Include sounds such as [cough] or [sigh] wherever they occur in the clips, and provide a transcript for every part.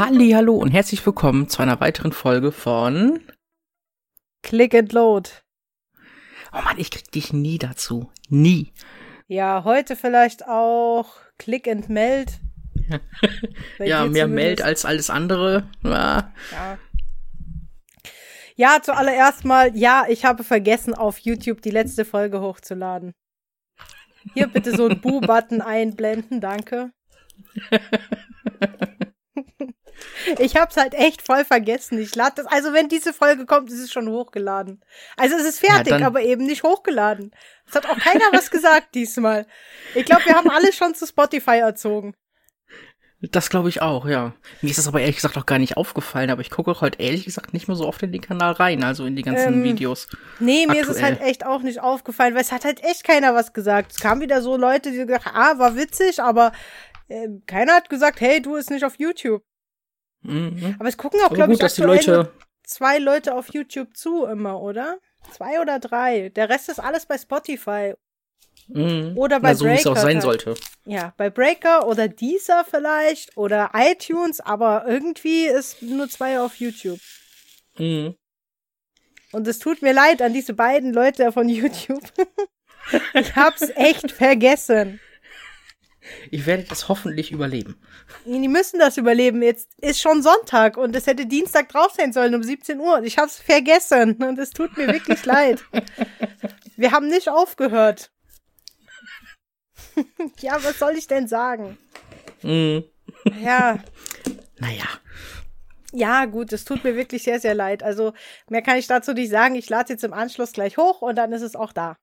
Halli, hallo und herzlich willkommen zu einer weiteren Folge von Click and Load. Oh Mann, ich krieg dich nie dazu. Nie. Ja, heute vielleicht auch Click and Meld. [laughs] Ja, mehr zumindest. Meld als alles andere. Ja. Ja. Ja, zuallererst mal, ja, ich habe vergessen, auf YouTube die letzte Folge hochzuladen. Hier bitte so einen [laughs] Bu-Button einblenden, danke. [laughs] Ich hab's halt echt voll vergessen. Ich lade das, also wenn diese Folge kommt, ist es schon hochgeladen. Also es ist fertig, Ja, aber eben nicht hochgeladen. Es hat auch keiner was gesagt diesmal. Ich glaube, wir haben alle schon zu Spotify erzogen. Das glaube ich auch, ja. Mir ist das aber ehrlich gesagt auch gar nicht aufgefallen, aber ich gucke heute ehrlich gesagt nicht mehr so oft in den Kanal rein, also in die ganzen Ähm, Videos. Nee, mir ist es Aktuell. halt echt auch nicht aufgefallen, weil es hat halt echt keiner was gesagt. Es kamen wieder so Leute, die gesagt haben, ah, war witzig, aber äh, keiner hat gesagt, hey, du ist nicht auf YouTube. Mhm. Aber es gucken auch, glaube ich, dass die Leute. zwei Leute auf YouTube zu immer, oder? Zwei oder drei. Der Rest ist alles bei Spotify. Mhm. Oder bei Na, so wie es auch Breaker sein sollte. Ja, bei Breaker oder Deezer vielleicht oder iTunes, aber irgendwie ist nur zwei auf YouTube. Mhm. Und es tut mir leid an diese beiden Leute von [laughs] YouTube. ich hab's echt vergessen. Ich werde das hoffentlich überleben. Die müssen das überleben. Jetzt ist schon Sonntag und es hätte Dienstag drauf sein sollen um 17 Uhr. Und ich hab's vergessen und es tut mir wirklich leid. [laughs] Wir haben nicht aufgehört. [laughs] ja, was soll ich denn sagen? Mhm. Ja, [laughs] Naja. ja, gut, es tut mir wirklich sehr, sehr leid. Also, mehr kann ich dazu nicht sagen. Ich lade jetzt im Anschluss gleich hoch und dann ist es auch da.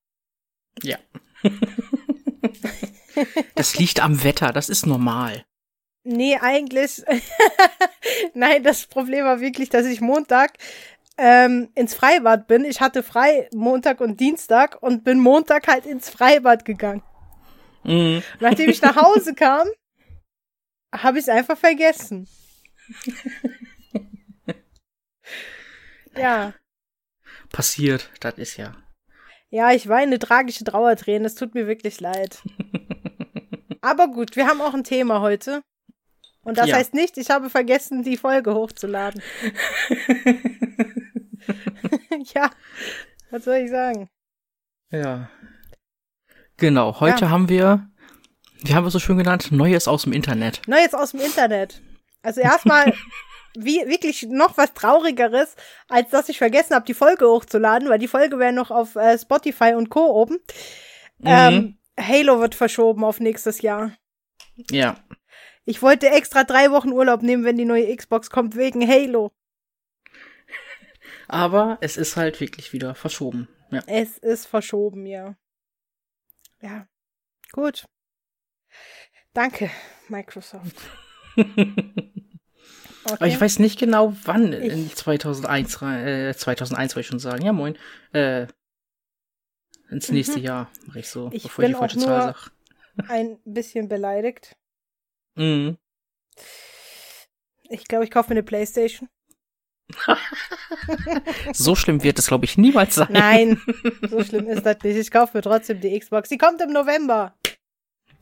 Ja. Das liegt am Wetter, das ist normal. Nee, eigentlich. [laughs] Nein, das Problem war wirklich, dass ich Montag ähm, ins Freibad bin. Ich hatte frei Montag und Dienstag und bin Montag halt ins Freibad gegangen. Mhm. Nachdem ich nach Hause [laughs] kam, habe ich es einfach vergessen. ja. Passiert, das ist ja. Ja, ich weine tragische Trauertränen. Es tut mir wirklich leid. [laughs] Aber gut, wir haben auch ein Thema heute. Und das Ja. heißt nicht, ich habe vergessen, die Folge hochzuladen. [laughs] ja, was soll ich sagen? Ja. Genau, heute Ja. haben wir, wie haben wir es so schön genannt, Neues aus dem Internet. Neues aus dem Internet. Also erstmal, [laughs] wie wirklich noch was Traurigeres, als dass ich vergessen habe, die Folge hochzuladen, weil die Folge wäre noch auf äh, Spotify und Co. oben. Ähm, Halo wird verschoben auf nächstes Jahr. Ja. Ich wollte extra drei Wochen Urlaub nehmen, wenn die neue Xbox kommt, wegen Halo. [laughs] Aber es ist halt wirklich wieder verschoben. Ja. Es ist verschoben, ja. Ja, gut. Danke, Microsoft. Okay. [laughs] Aber ich weiß nicht genau, wann Ich- in 2001, rein- äh, 2001 wollte ich schon sagen. Ja, moin. Äh, ins nächste Jahr mache ich so, Mhm. Ich bevor ich bin die falsche auch Zahl nur- sag. Ein bisschen beleidigt. Mhm. Ich glaube, ich kaufe mir eine Playstation. [laughs] So schlimm wird es, glaube ich, niemals sein. Nein, [laughs] so schlimm ist das nicht. Ich kaufe mir trotzdem die Xbox. Die kommt im November.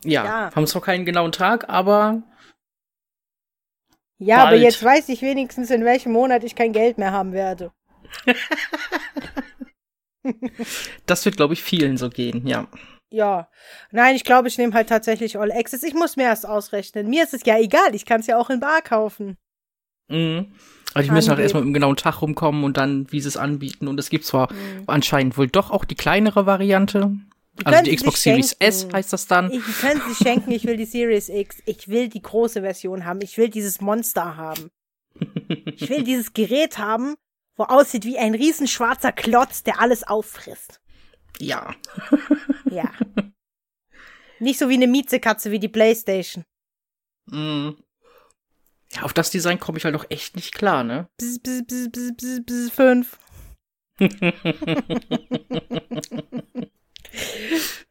Ja, Ja. haben zwar keinen genauen Tag, aber Ja, aber Bald. jetzt weiß ich wenigstens, in welchem Monat ich kein Geld mehr haben werde. [laughs] das wird, glaube ich, vielen so gehen, ja. Ja. Nein, ich glaube, ich nehme halt tatsächlich All Access. Ich muss mir erst ausrechnen. Mir ist es ja egal. Ich kann es ja auch in Bar kaufen. Mhm. Aber die müssen halt erstmal einem genauen Tag rumkommen und dann, wie sie es anbieten. Und es gibt zwar Mhm. anscheinend wohl doch auch die kleinere Variante. Also können die Xbox Series. S heißt das dann. Ich kann sie schenken. Ich will die Series X. Ich will die große Version haben. Ich will dieses Monster haben. Ich will dieses Gerät haben, wo aussieht wie ein riesen schwarzer Klotz, der alles auffrisst. Ja. Ja. Nicht so wie eine Miezekatze wie die Playstation. Mhm. Ja, auf das Design komme ich halt auch echt nicht klar, ne? [laughs] Bzz, bzz, bzz, bzz, bzz, bzz, fünf.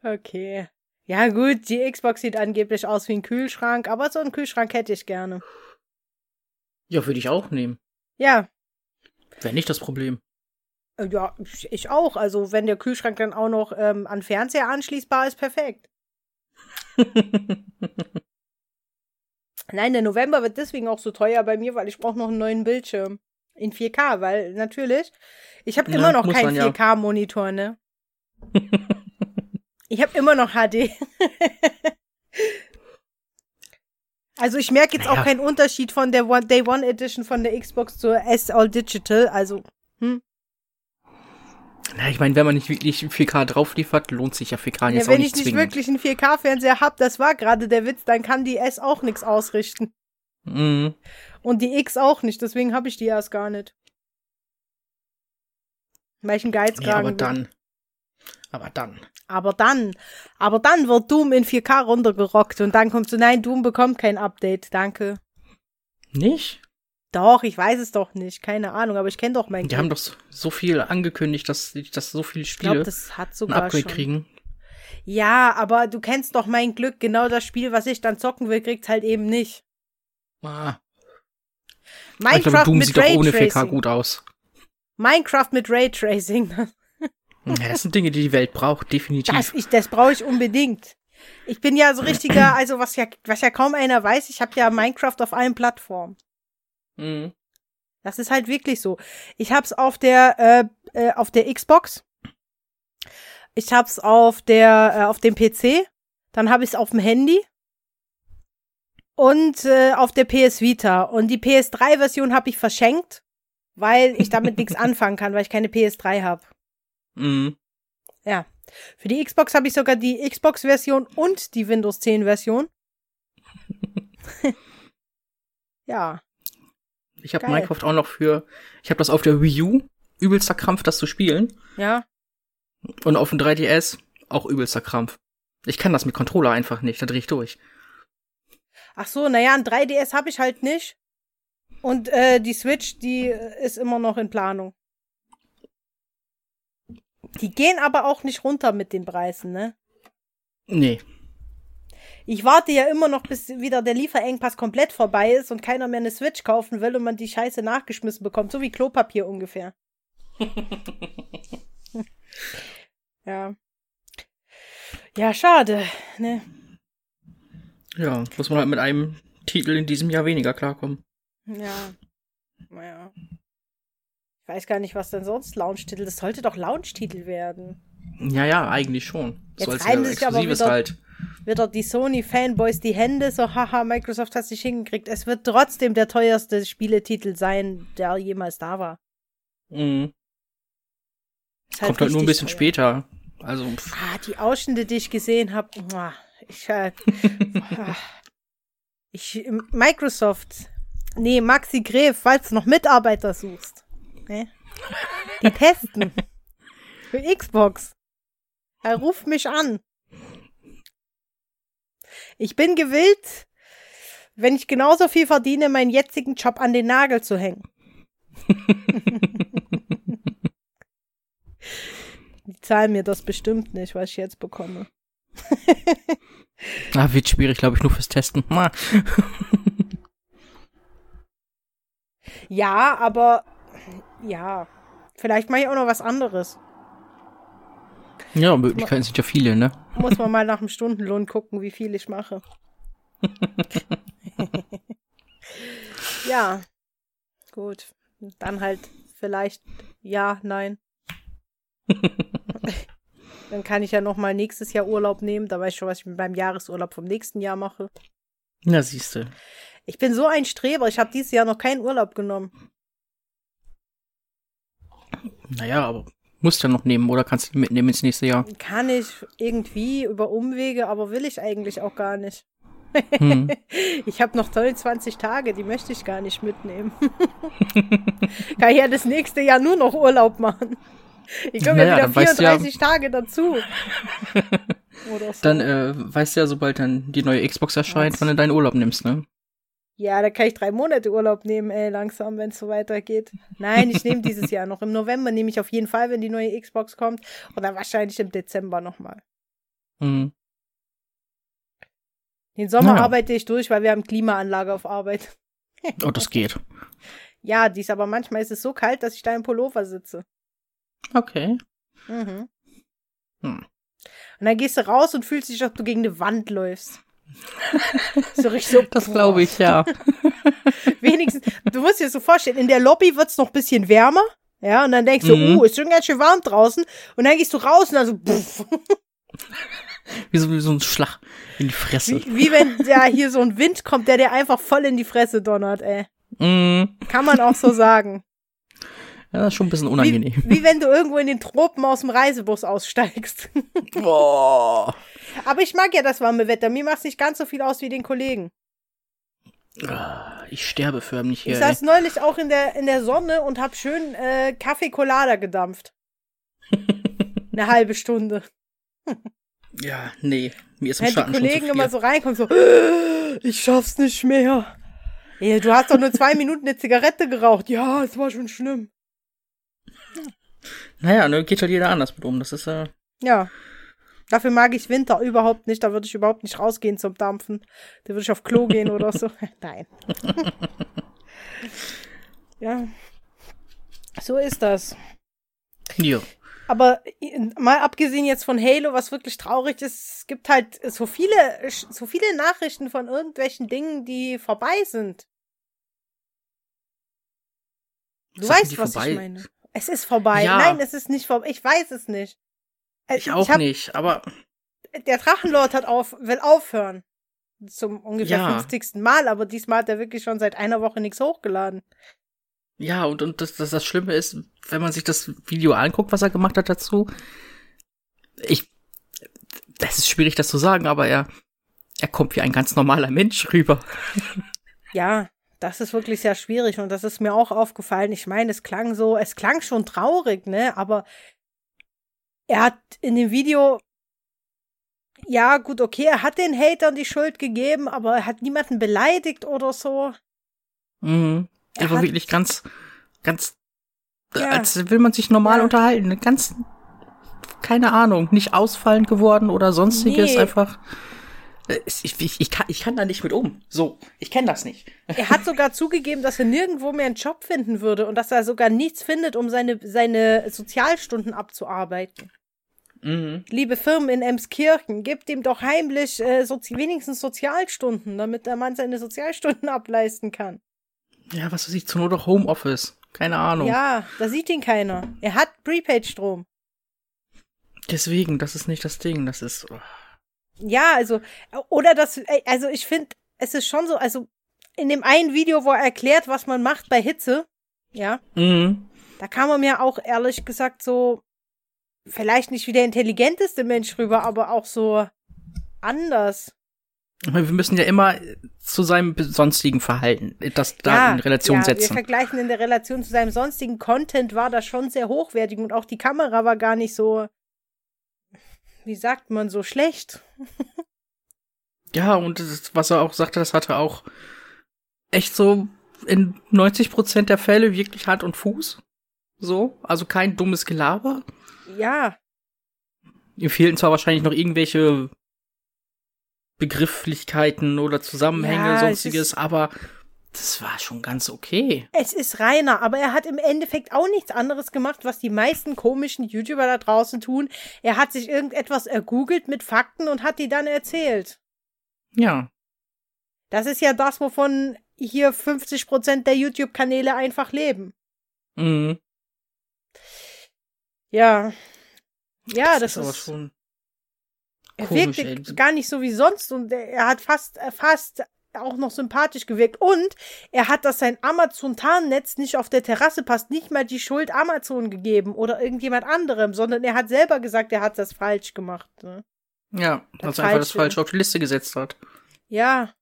Okay. Ja, gut, die Xbox sieht angeblich aus wie ein Kühlschrank, aber so einen Kühlschrank hätte ich gerne. Ja, würde ich auch nehmen. Ja, Wäre nicht das Problem. äh, ja, ich- auch. Also, wenn der Kühlschrank dann auch noch ähm, an Fernseher anschließbar ist, perfekt. [laughs] Nein, der November wird deswegen auch so teuer bei mir, weil ich brauche noch einen neuen Bildschirm. In 4K, weil natürlich, ich habe Ja, immer noch muss keinen ja. 4K-Monitor, ne? [laughs] ich habe immer noch HD. [laughs] also ich merke jetzt Naja. auch keinen Unterschied von der One Day One Edition von der Xbox zur S All Digital. Also, hm. Na, ich meine, wenn man nicht wirklich 4K drauf liefert, lohnt sich ja 4K Ja, jetzt auch wenn nicht ich nicht wirklich einen 4K-Fernseher hab, das war gerade der Witz, dann kann die S auch nichts ausrichten. Mhm. Und die X auch nicht, deswegen habe ich die erst gar nicht. Weil ich einen Geizkragen Ja, aber dann. Aber dann. Aber dann, aber dann wird Doom in 4K runtergerockt und dann kommst du, nein, Doom bekommt kein Update, danke. Nicht? Doch, ich weiß es doch nicht, keine Ahnung, aber ich kenne doch mein Die haben doch so- so viel angekündigt, dass, dass so viele Ich glaube, Spiele das hat ein sogar Upgrade schon. kriegen. Ja, aber du kennst doch mein Glück, genau das Spiel, was ich dann zocken will, kriegt's halt eben nicht. Ah, Minecraft ich glaube, Doom mit sieht doch ohne 4K Raytracing. gut aus. Minecraft mit Raytracing. [laughs] Ja, das sind Dinge, die die Welt braucht, definitiv. Das, ich, das brauche ich unbedingt. Ich bin ja so [clears throat] richtiger, also was ja, was ja kaum einer weiß, ich habe ja Minecraft auf allen Plattformen. Mhm. Das ist halt wirklich so. Ich hab's auf der äh, äh, auf der Xbox. Ich hab's auf der äh, auf dem PC. Dann habe ich es auf dem Handy. Und äh, auf der PS Vita. Und die PS3-Version habe ich verschenkt, weil ich damit [laughs] nichts anfangen kann, weil ich keine PS3 habe. Mhm. Ja. Für die Xbox habe ich sogar die Xbox-Version und die Windows 10-Version. [laughs] ja. Ich habe. Minecraft auch noch für. Ich habe das auf der Wii U. Übelster Krampf, das zu spielen. Ja. Und auf dem 3DS auch übelster Krampf. Ich kann das mit Controller einfach nicht, da dreh ich durch. Ach so, naja, ein 3DS habe ich halt nicht. Und äh, die Switch, die äh, ist immer noch in Planung. Die gehen aber auch nicht runter mit den Preisen, ne? Nee. Ich warte ja immer noch, bis wieder der Lieferengpass komplett vorbei ist und keiner mehr eine Switch kaufen will und man die Scheiße nachgeschmissen bekommt, so wie Klopapier ungefähr. [laughs] ja. Ja, schade, ne? Ja, muss man halt mit einem Titel in diesem Jahr weniger klarkommen. Ja. Naja. Ich weiß gar nicht, was denn sonst Launch-Titel. Das sollte doch Launch-Titel werden. Ja, ja, eigentlich schon. Jetzt so als aber Exklusives wieder- halt. Wieder die Sony-Fanboys die Hände, so haha, Microsoft hat sich hingekriegt. Es wird trotzdem der teuerste Spieletitel sein, der jemals da war. Mhm. Ist Kommt halt nur ein bisschen teuer. später. Also, pff, Ah, die Ausschnitte, die ich gesehen habe. Ich, [laughs] ah. ich, Microsoft. Nee, Maxi Gref, falls du noch Mitarbeiter suchst. Ne? Die testen. Für Xbox. Er ruft mich an. Ich bin gewillt, wenn ich genauso viel verdiene, meinen jetzigen Job an den Nagel zu hängen. [laughs] Die zahlen mir das bestimmt nicht, was ich jetzt bekomme. [laughs] ah, wird schwierig, glaube ich, nur fürs Testen. [laughs] Ja, aber ja, vielleicht mache ich auch noch was anderes. Ja, Möglichkeiten sind ja viele, ne? Muss man [laughs] mal nach dem Stundenlohn gucken, wie viel ich mache. [laughs] ja, gut. Dann halt vielleicht ja, nein. [laughs] Dann kann ich ja noch mal nächstes Jahr Urlaub nehmen. Da weiß ich schon, was ich beim Jahresurlaub vom nächsten Jahr mache. Na, siehste. Ich bin so ein Streber. Ich habe dieses Jahr noch keinen Urlaub genommen. Naja, aber musst ja noch nehmen oder kannst du mitnehmen ins nächste Jahr. Kann ich irgendwie über Umwege, aber will ich eigentlich auch gar nicht. Hm. [laughs] Ich habe noch 29 Tage, die möchte ich gar nicht mitnehmen. [laughs] Kann ich ja das nächste Jahr nur noch Urlaub machen. Ich komme Naja, ja wieder weißt du ja- 34 Tage dazu. [laughs] So. Dann äh, weißt du ja, sobald dann die neue Xbox erscheint, Was? wann du deinen Urlaub nimmst, ne? Ja, da kann ich drei Monate Urlaub nehmen, ey, langsam, wenn es so weitergeht. Nein, ich nehme dieses Jahr noch. Im November nehme ich auf jeden Fall, wenn die neue Xbox kommt. Oder wahrscheinlich im Dezember nochmal. Hm. Den Sommer Naja. arbeite ich durch, weil wir haben Klimaanlage auf Arbeit. Oh, das geht. [laughs] Ja, dies aber manchmal ist es so kalt, dass ich da im Pullover sitze. Okay. Mhm. Hm. Und dann gehst du raus und fühlst dich, als ob du gegen eine Wand läufst. [laughs] So richtig so. Das glaube ich, ja. [laughs] Wenigstens, du musst dir das so vorstellen, in der Lobby wird's noch ein bisschen wärmer. Ja, und dann denkst du, Mhm. uh, ist schon ganz schön warm draußen. Und dann gehst du raus und dann so, puff, [laughs] Wie so, wie so ein Schlag in die Fresse. wie, wie wenn da hier so ein Wind kommt, der dir einfach voll in die Fresse donnert, ey. Mhm. Kann man auch so sagen. Ja, das ist schon ein bisschen Wie, unangenehm. wie wenn du irgendwo in den Tropen aus dem Reisebus aussteigst. Boah. Aber ich mag ja das warme Wetter. Mir macht's nicht ganz so viel aus wie den Kollegen. Ah, Ich sterbe förmlich hier. Ich ey. saß neulich auch in der, in der Sonne und hab schön äh, Kaffee Colada gedampft. [laughs] Eine halbe Stunde. Ja, nee. Mir ist im Wenn die Schatten schon Kollegen immer so reinkommen, so, [gasps] ich schaff's nicht mehr. Ey, du hast doch nur zwei Minuten eine Zigarette geraucht. Ja, es war schon schlimm. Naja, ne, geht halt jeder anders mit um. Das ist, äh, Ja. Dafür mag ich Winter überhaupt nicht. Da würde ich überhaupt nicht rausgehen zum Dampfen. Da würde ich auf Klo gehen oder so. [laughs] Nein. [laughs] ja. So ist das. hier. Aber äh, mal abgesehen jetzt von Halo, was wirklich traurig ist, es gibt halt so viele, so viele Nachrichten von irgendwelchen Dingen, die vorbei sind. Du Sachen, weißt, was vorbei- ich meine. Es ist vorbei. Ja. Nein, es ist nicht vorbei. Ich weiß es nicht. Äh, Ich auch hab- nicht, aber Der Drachenlord hat auf, will aufhören. Zum ungefähr Ja. 50. Mal, aber diesmal hat er wirklich schon seit einer Woche nichts hochgeladen. ja, und, und das, das, das Schlimme ist, wenn man sich das Video anguckt, was er gemacht hat dazu, ich, das ist schwierig, das zu sagen, aber er, er kommt wie ein ganz normaler Mensch rüber. [laughs] Ja, das ist wirklich sehr schwierig und das ist mir auch aufgefallen. Ich meine, es klang so, es klang schon traurig, ne? Aber er hat in dem Video, ja, gut, okay, er hat den Hatern die Schuld gegeben, aber er hat niemanden beleidigt oder so. Mhm. Er Er war wirklich ganz, ganz, Ja. als will man sich normal Ja. unterhalten. Ganz, keine Ahnung, nicht ausfallend geworden oder sonstiges, Nee. einfach. Ich, ich, ich, kann, ich kann da nicht mit um. So, ich kenne das nicht. Er hat sogar zugegeben, dass er nirgendwo mehr einen Job finden würde und dass er sogar nichts findet, um seine, seine Sozialstunden abzuarbeiten. Mhm. Liebe Firmen in Emskirchen, gebt ihm doch heimlich äh, sozi wenigstens Sozialstunden, damit der Mann seine Sozialstunden ableisten kann. Ja, was weiß ich, zur Not auch Homeoffice. Keine Ahnung. Ja, da sieht ihn keiner. Er hat Prepaid-Strom. Deswegen, das ist nicht das Ding. Das ist. oh. Ja, also, oder das, also ich finde, es ist schon so, also in dem einen Video, wo er erklärt, was man macht bei Hitze, ja, Mhm. da kam er mir auch ehrlich gesagt so, vielleicht nicht wie der intelligenteste Mensch rüber, aber auch so anders. Wir müssen ja immer zu seinem sonstigen Verhalten das da in Relation ja, Wir setzen. vergleichen in der Relation zu seinem sonstigen Content war das schon sehr hochwertig und auch die Kamera war gar nicht so, wie sagt man, so schlecht. Ja, und das, was er auch sagte, das hatte auch echt so in 90 Prozent der Fälle wirklich Hand und Fuß. So, also kein dummes Gelaber. Ja, Ihm fehlten zwar wahrscheinlich noch irgendwelche Begrifflichkeiten oder Zusammenhänge, Ja, es sonstiges, aber das war schon ganz okay. es ist Rainer, aber er hat im Endeffekt auch nichts anderes gemacht, was die meisten komischen YouTuber da draußen tun. Er hat sich irgendetwas ergoogelt mit Fakten und hat die dann erzählt. Ja. Das ist ja das, wovon hier 50% der YouTube-Kanäle einfach leben. Mhm. Ja. Ja, das, ist aber schon. er ey. gar nicht so wie sonst und er hat fast, fast auch noch sympathisch gewirkt. Und er hat, dass sein Amazon-Tarnnetz nicht auf der Terrasse passt, nicht mal die Schuld Amazon gegeben oder irgendjemand anderem, sondern er hat selber gesagt, er hat das falsch gemacht. Ne? Ja, Das dass er einfach das Falsche. Falsche auf die Liste gesetzt hat. Ja.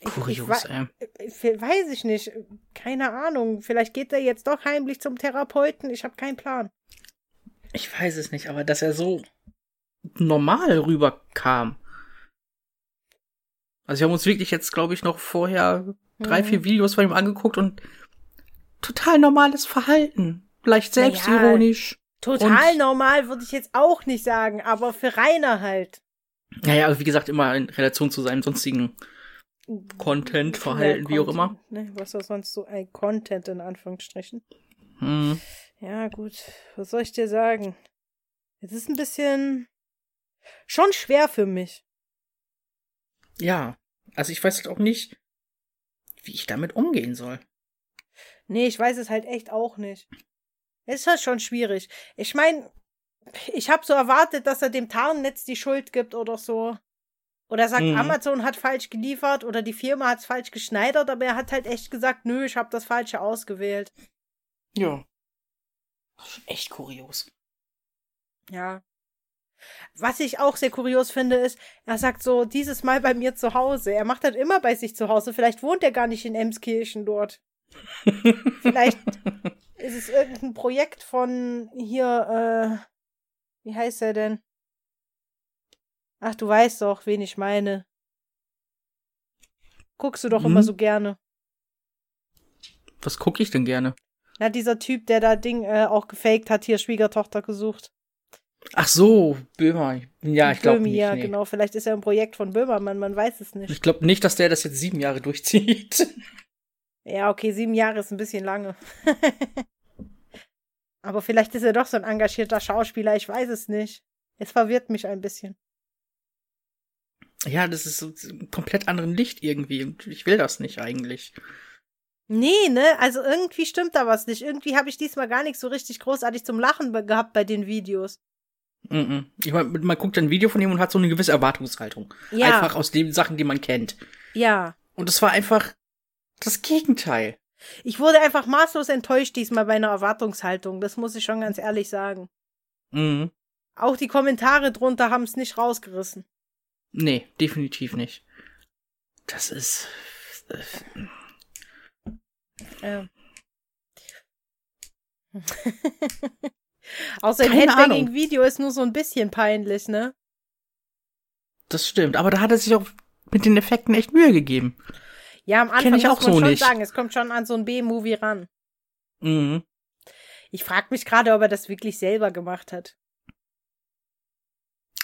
Ich- ich Kurios, wei- ey. Weiß ich nicht. Keine Ahnung. Vielleicht geht er jetzt doch heimlich zum Therapeuten. Ich habe keinen Plan. Ich weiß es nicht, aber dass er so normal rüberkam. Also wir haben uns wirklich jetzt, glaube ich, noch vorher drei, Mhm. vier Videos von ihm angeguckt und total normales Verhalten. Leicht Naja, selbstironisch. Total Und- normal würde ich jetzt auch nicht sagen, aber für Rainer halt. Naja, also wie gesagt, immer in Relation zu seinem sonstigen Content, Verhalten, wie auch immer. Ne, was war sonst so ein Content in Anführungsstrichen? Hm. Ja, gut. Was soll ich dir sagen? Es ist ein bisschen schon schwer für mich. Ja, also ich weiß halt auch nicht, wie ich damit umgehen soll. Nee, ich weiß es halt echt auch nicht. Es ist halt schon schwierig. Ich meine, ich habe so erwartet, dass er dem Tarnnetz die Schuld gibt oder so. Oder sagt, mhm. Amazon hat falsch geliefert oder die Firma hat es falsch geschneidert, aber er hat halt echt gesagt, nö, ich habe das Falsche ausgewählt. Ja. Echt kurios. Ja. Was ich auch sehr kurios finde, ist, er sagt so, dieses Mal bei mir zu Hause. Er macht das immer bei sich zu Hause. Vielleicht wohnt er gar nicht in Emskirchen dort. [laughs] Vielleicht ist es irgendein Projekt von hier, äh, wie heißt er denn? Ach, du weißt doch, wen ich meine. Guckst du doch hm. immer so gerne. Was gucke ich denn gerne? Na, dieser Typ, der da Ding äh, auch gefaked hat, hier Schwiegertochter gesucht. Ach so, Böhmer. Ja, ich glaube nicht. Ja, nee. genau. Vielleicht ist er ein Projekt von Böhmermann, man weiß es nicht. Ich glaube nicht, dass der das jetzt sieben Jahre durchzieht. [laughs] Ja, okay, sieben Jahre ist ein bisschen lange. [laughs] Aber vielleicht ist er doch so ein engagierter Schauspieler, ich weiß es nicht. Es verwirrt mich ein bisschen. Ja, das ist so ein komplett anderen Licht irgendwie. Ich will das nicht eigentlich. Nee, ne? Also irgendwie stimmt da was nicht. Irgendwie habe ich diesmal gar nicht so richtig großartig zum Lachen gehabt bei den Videos. Ich mein, man guckt ein Video von ihm und hat so eine gewisse Erwartungshaltung. Ja. Einfach aus den Sachen, die man kennt. Ja. Und es war einfach das Gegenteil. Ich wurde einfach maßlos enttäuscht diesmal bei einer Erwartungshaltung. Das muss ich schon ganz ehrlich sagen. Mhm. Auch die Kommentare drunter haben es nicht rausgerissen. Nee, definitiv nicht. Das ist. Äh. [laughs] [laughs] Außer ein Headbanging-Video ist nur so ein bisschen peinlich, ne? Das stimmt, aber da hat er sich auch mit den Effekten echt Mühe gegeben. Ja, am Anfang ich auch muss man so schon nicht. sagen, es kommt schon an so ein B-Movie ran. Mhm. Ich frage mich gerade, ob er das wirklich selber gemacht hat.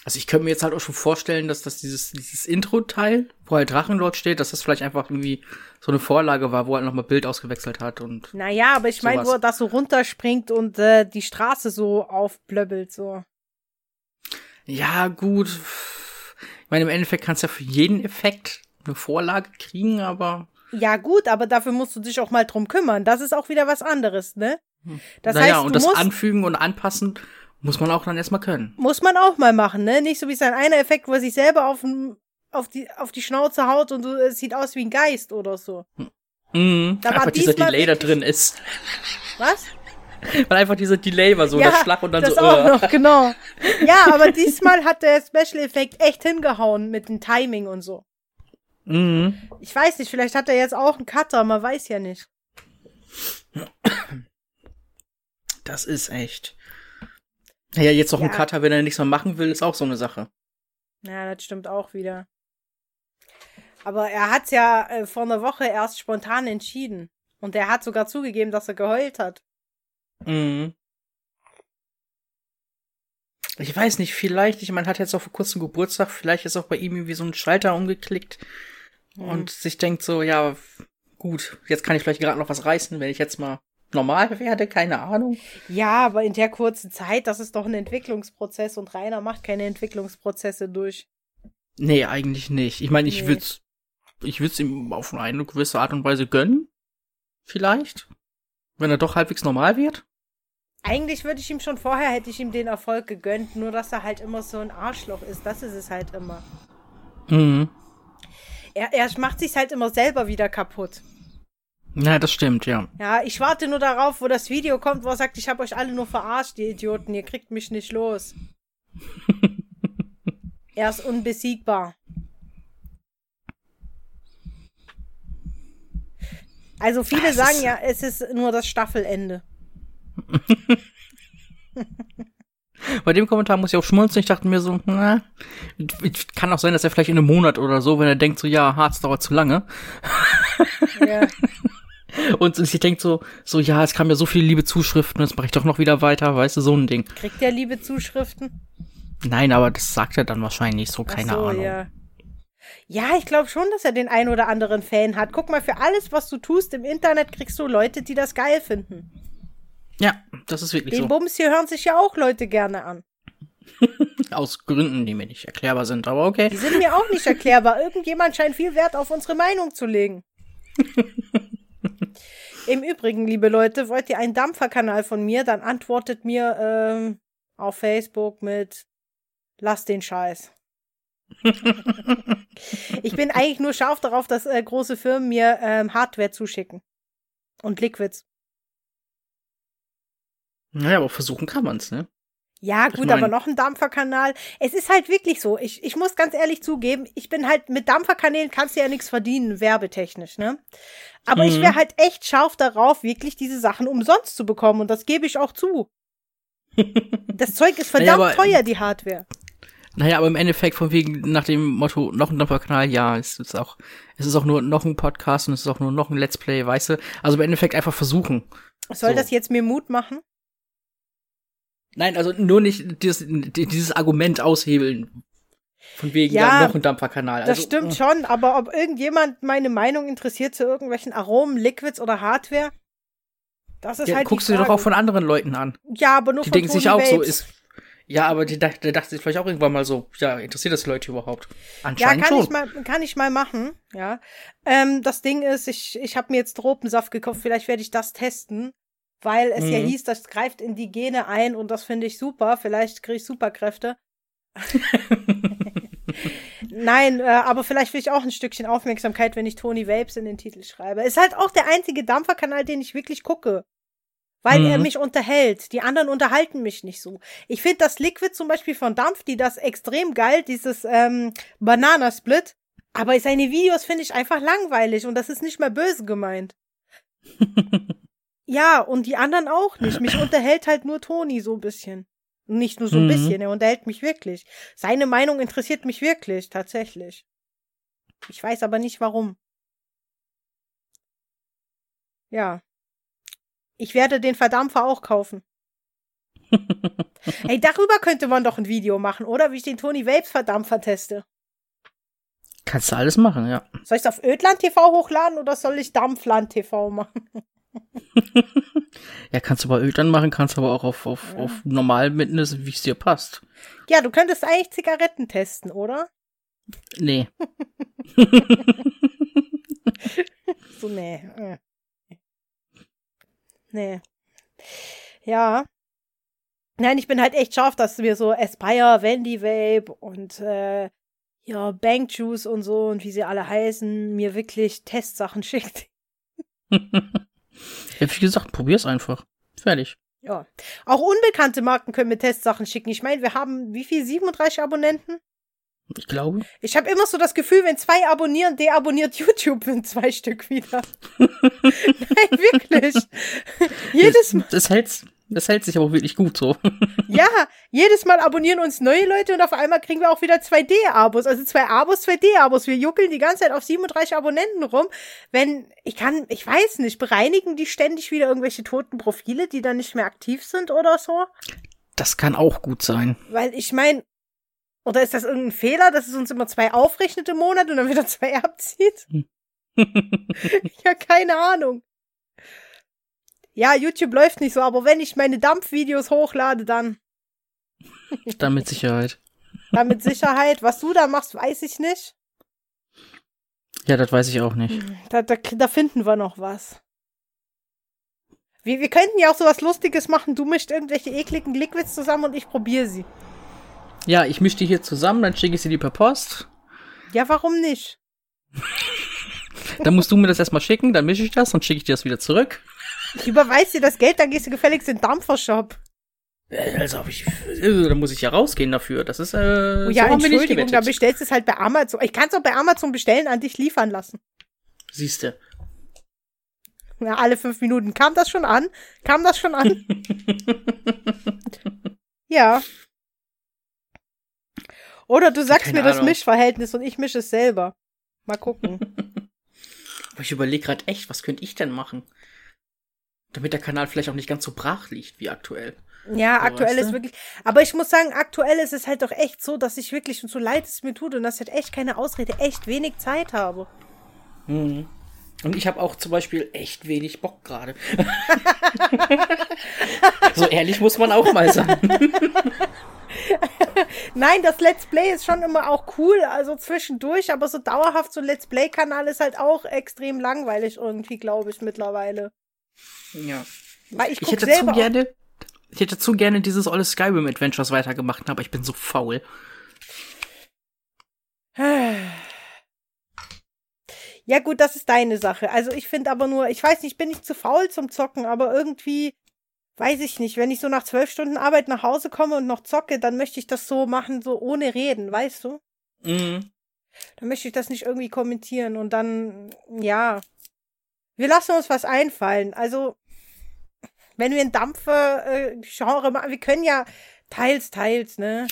Also ich könnte mir jetzt halt auch schon vorstellen, dass das dieses, dieses Intro-Teil, wo halt Drachenlord steht, dass das vielleicht einfach irgendwie so eine Vorlage war, wo er halt nochmal Bild ausgewechselt hat und. Naja, aber ich meine, wo er das so runterspringt und äh, die Straße so aufblöbbelt, so. Ja, gut. Ich meine, im Endeffekt kannst du ja für jeden Effekt eine Vorlage kriegen, aber. Ja, gut, aber dafür musst du dich auch mal drum kümmern. Das ist auch wieder was anderes, ne? Hm. Das naja, heißt, und das Anfügen und Anpassen muss man auch dann erstmal können. Muss man auch mal machen, ne? Nicht so wie sein einer Effekt, wo er sich selber auf, auf, die, auf die Schnauze haut und es sieht aus wie ein Geist oder so. Mhm. Da einfach dieser Delay da drin ist. Was? [laughs] Weil einfach dieser Delay war so, ja, der Schlag und dann das so. Auch uh. noch, genau. Ja, aber diesmal hat der Special Effekt echt hingehauen mit dem Timing und so. Mhm. Ich weiß nicht, vielleicht hat er jetzt auch einen Cutter, man weiß ja nicht. Das ist echt. Ja, jetzt noch ja. ein Cutter, wenn er nichts mehr machen will, ist auch so eine Sache. Ja, das stimmt auch wieder. Aber er hat's ja äh, vor einer Woche erst spontan entschieden. Und er hat sogar zugegeben, dass er geheult hat. Mhm. Ich weiß nicht, vielleicht, ich meine, hat jetzt auch vor kurzem Geburtstag, vielleicht ist auch bei ihm irgendwie so ein Schalter umgeklickt mhm. und sich denkt so, ja, gut, jetzt kann ich vielleicht gerade noch was reißen, wenn ich jetzt mal normal werde, keine Ahnung. Ja, aber in der kurzen Zeit, das ist doch ein Entwicklungsprozess und Rainer macht keine Entwicklungsprozesse durch. Nee, eigentlich nicht. Ich meine, ich nee. würde ich würde es ihm auf eine gewisse Art und Weise gönnen. Vielleicht. Wenn er doch halbwegs normal wird. Eigentlich würde ich ihm schon vorher, hätte ich ihm den Erfolg gegönnt, nur dass er halt immer so ein Arschloch ist. Das ist es halt immer. Mhm. Er, er macht sich halt immer selber wieder kaputt. Na, das stimmt, ja. Ja, ich warte nur darauf, wo das Video kommt, wo er sagt, ich habe euch alle nur verarscht, die Idioten, ihr kriegt mich nicht los. [laughs] er ist unbesiegbar. Also viele das sagen ja, es ist nur das Staffelende. [laughs] Bei dem Kommentar muss ich auch schmunzeln. Ich dachte mir so, na, kann auch sein, dass er vielleicht in einem Monat oder so, wenn er denkt so, ja, Harz dauert zu lange. Ja. [laughs] Und ich denke so, so, ja, es kam ja so viele liebe Zuschriften, jetzt mache ich doch noch wieder weiter, weißt du, so ein Ding. Kriegt er liebe Zuschriften? Nein, aber das sagt er dann wahrscheinlich so, keine so, Ahnung. Ja. Ja, ich glaube schon, dass er den ein oder anderen Fan hat. Guck mal, für alles, was du tust im Internet, kriegst du Leute, die das geil finden. Ja, das ist wirklich Den so. Bums hier hören sich ja auch Leute gerne an. [laughs] Aus Gründen, die mir nicht erklärbar sind, aber okay. Die sind mir auch nicht erklärbar. Irgendjemand scheint viel Wert auf unsere Meinung zu legen. [laughs] Im Übrigen, liebe Leute, wollt ihr einen Dampferkanal von mir, dann antwortet mir ähm, auf Facebook mit Lass den Scheiß. [laughs] ich bin eigentlich nur scharf darauf, dass äh, große Firmen mir ähm, Hardware zuschicken. Und Liquids. Naja, aber versuchen kann man's, ne? Ja, gut, aber noch ein Dampferkanal. Es ist halt wirklich so. Ich, ich muss ganz ehrlich zugeben, ich bin halt mit Dampferkanälen kannst du ja nichts verdienen, werbetechnisch, ne? Aber mhm. ich wäre halt echt scharf darauf, wirklich diese Sachen umsonst zu bekommen. Und das gebe ich auch zu. [laughs] das Zeug ist verdammt naja, teuer, die Hardware. Naja, aber im Endeffekt von wegen nach dem Motto noch ein Dampferkanal, ja, es ist auch, es ist auch nur noch ein Podcast und es ist auch nur noch ein Let's Play, weißt du? Also im Endeffekt einfach versuchen. Soll so. das jetzt mir Mut machen? Nein, also nur nicht dieses, dieses Argument aushebeln. Von wegen ja, ja noch ein Dampferkanal. Also, das stimmt äh. schon, aber ob irgendjemand meine Meinung interessiert zu irgendwelchen Aromen, Liquids oder Hardware, das ist ja, halt. Guckst du dir doch auch von anderen Leuten an. Ja, aber nur die von denken sich auch Babes. so, ist. Ja, aber die, der dachte sich vielleicht auch irgendwann mal so, ja, interessiert das Leute überhaupt? Anscheinend ja, kann schon. Ich mal, kann ich mal machen, ja. Ähm, das Ding ist, ich, ich habe mir jetzt Tropensaft gekauft, vielleicht werde ich das testen weil es mhm. ja hieß, das greift in die Gene ein und das finde ich super. Vielleicht kriege ich Superkräfte. [laughs] Nein, äh, aber vielleicht will ich auch ein Stückchen Aufmerksamkeit, wenn ich Tony Vapes in den Titel schreibe. Ist halt auch der einzige Dampferkanal, den ich wirklich gucke. Weil mhm. er mich unterhält. Die anderen unterhalten mich nicht so. Ich finde das Liquid zum Beispiel von Dampf, die das extrem geil, dieses ähm, Bananasplit. Aber seine Videos finde ich einfach langweilig und das ist nicht mal böse gemeint. [laughs] Ja, und die anderen auch nicht. Mich unterhält halt nur Toni so ein bisschen. Nicht nur so ein mhm. bisschen, er unterhält mich wirklich. Seine Meinung interessiert mich wirklich, tatsächlich. Ich weiß aber nicht warum. Ja. Ich werde den Verdampfer auch kaufen. [laughs] Ey, darüber könnte man doch ein Video machen, oder? Wie ich den Tony Vapes Verdampfer teste. Kannst du alles machen, ja. Soll ich es auf Ödland TV hochladen oder soll ich Dampfland TV machen? [laughs] ja, kannst du bei Öl dann machen, kannst aber auch auf, auf, ja. auf normal mitnehmen, wie es dir passt. Ja, du könntest eigentlich Zigaretten testen, oder? Nee. [laughs] [laughs] so, nee. Äh. Nee. Ja. Nein, ich bin halt echt scharf, dass wir so Aspire, Wendy Vape und äh, ja, Bank Juice und so und wie sie alle heißen, mir wirklich Testsachen schickt. Ja, wie gesagt, probier's einfach. Fertig. Ja. Auch unbekannte Marken können mir Testsachen schicken. Ich meine, wir haben wie viel? 37 Abonnenten? Ich glaube. Ich habe immer so das Gefühl, wenn zwei abonnieren, deabonniert [laughs] YouTube in zwei Stück wieder. [laughs] Nein, wirklich. [laughs] Jedes Mal. Das, das hält's. Das hält sich aber wirklich gut so. [laughs] ja, jedes Mal abonnieren uns neue Leute und auf einmal kriegen wir auch wieder 2D-Abos. Also zwei Abos, 2D-Abos. Wir juckeln die ganze Zeit auf 37 Abonnenten rum. Wenn, ich kann, ich weiß nicht, bereinigen die ständig wieder irgendwelche toten Profile, die dann nicht mehr aktiv sind oder so? Das kann auch gut sein. Weil ich meine, oder ist das irgendein Fehler, dass es uns immer zwei aufrechnet im Monat und dann wieder [laughs] zwei abzieht? [laughs] Ja, keine Ahnung. Ja, YouTube läuft nicht so, aber wenn ich meine Dampfvideos hochlade, dann. [laughs] dann mit Sicherheit. Dann mit Sicherheit. Was du da machst, weiß ich nicht. Ja, das weiß ich auch nicht. Da, da, da finden wir noch was. Wir, wir könnten ja auch so was Lustiges machen. Du mischst irgendwelche ekligen Liquids zusammen und ich probiere sie. Ja, ich mische die hier zusammen, dann schicke ich sie dir per Post. Ja, warum nicht? [laughs] dann musst du mir das erstmal schicken, dann mische ich das und schicke ich dir das wieder zurück. Ich überweise dir das Geld, dann gehst du gefälligst in den Dampfershop. Also, hab ich, also, da muss ich ja rausgehen dafür. Das ist, äh, oh ja, so Entschuldigung, da bestellst du es halt bei Amazon. Ich kann es auch bei Amazon bestellen, an dich liefern lassen. Siehste. Ja, alle fünf Minuten. Kam das schon an? Kam das schon an? [laughs] ja. Oder du sagst Keine mir Ahnung. das Mischverhältnis und ich mische es selber. Mal gucken. [laughs] Aber ich überlege gerade echt, was könnte ich denn machen? Damit der Kanal vielleicht auch nicht ganz so brach liegt wie aktuell. Ja, so, aktuell ist wirklich. Aber ich muss sagen, aktuell ist es halt doch echt so, dass ich wirklich, und so leid es mir tut, und das hat echt keine Ausrede, echt wenig Zeit habe. Mhm. Und ich habe auch zum Beispiel echt wenig Bock gerade. [laughs] so ehrlich muss man auch mal sein. [laughs] Nein, das Let's Play ist schon immer auch cool, also zwischendurch, aber so dauerhaft so ein Let's Play-Kanal ist halt auch extrem langweilig irgendwie, glaube ich, mittlerweile. Ja. Weil ich, Ich hätte selber zu gerne, ich hätte zu gerne dieses olle Skyrim Adventures weitergemacht, aber ich bin so faul. [sighs] Ja, gut, das ist deine Sache. Also ich finde aber nur, ich weiß nicht, bin ich zu faul zum Zocken, aber irgendwie, weiß ich nicht, wenn ich so nach zwölf Stunden Arbeit nach Hause komme und noch zocke, dann möchte ich das so machen, so ohne reden, weißt du? Mhm. Dann möchte ich das nicht irgendwie kommentieren und dann, ja. Wir lassen uns was einfallen. Also, wenn wir ein Dampfer-Genre machen, wir können ja teils, teils, ne?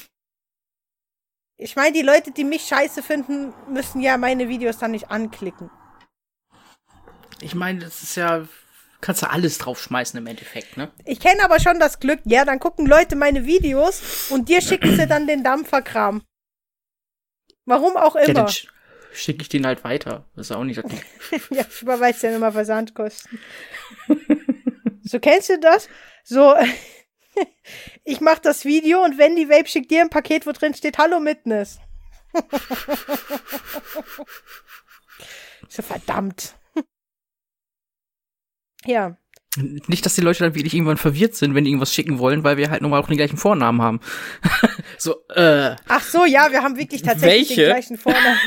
Ich meine, die Leute, die mich scheiße finden, müssen ja meine Videos dann nicht anklicken. Ich meine, das ist ja, kannst du alles draufschmeißen im Endeffekt, ne? Ich kenne aber schon das Glück, ja, dann gucken Leute meine Videos und dir schicken sie dann den Dampferkram. Warum auch Ja, immer. dann sch schicke ich den halt weiter. Das ist auch nicht das [laughs] Ding. Ja, ich überweise ja immer Versandkosten. [laughs] so kennst du das? So, [laughs] ich mache das Video und wenn die Vape schickt dir ein Paket, wo drin steht Hallo Mitness. [laughs] so verdammt. [laughs] ja. Nicht, dass die Leute dann wirklich irgendwann verwirrt sind, wenn die irgendwas schicken wollen, weil wir halt nun mal auch den gleichen Vornamen haben. so, äh, Ach so, ja, wir haben wirklich tatsächlich Welche? den gleichen Vornamen.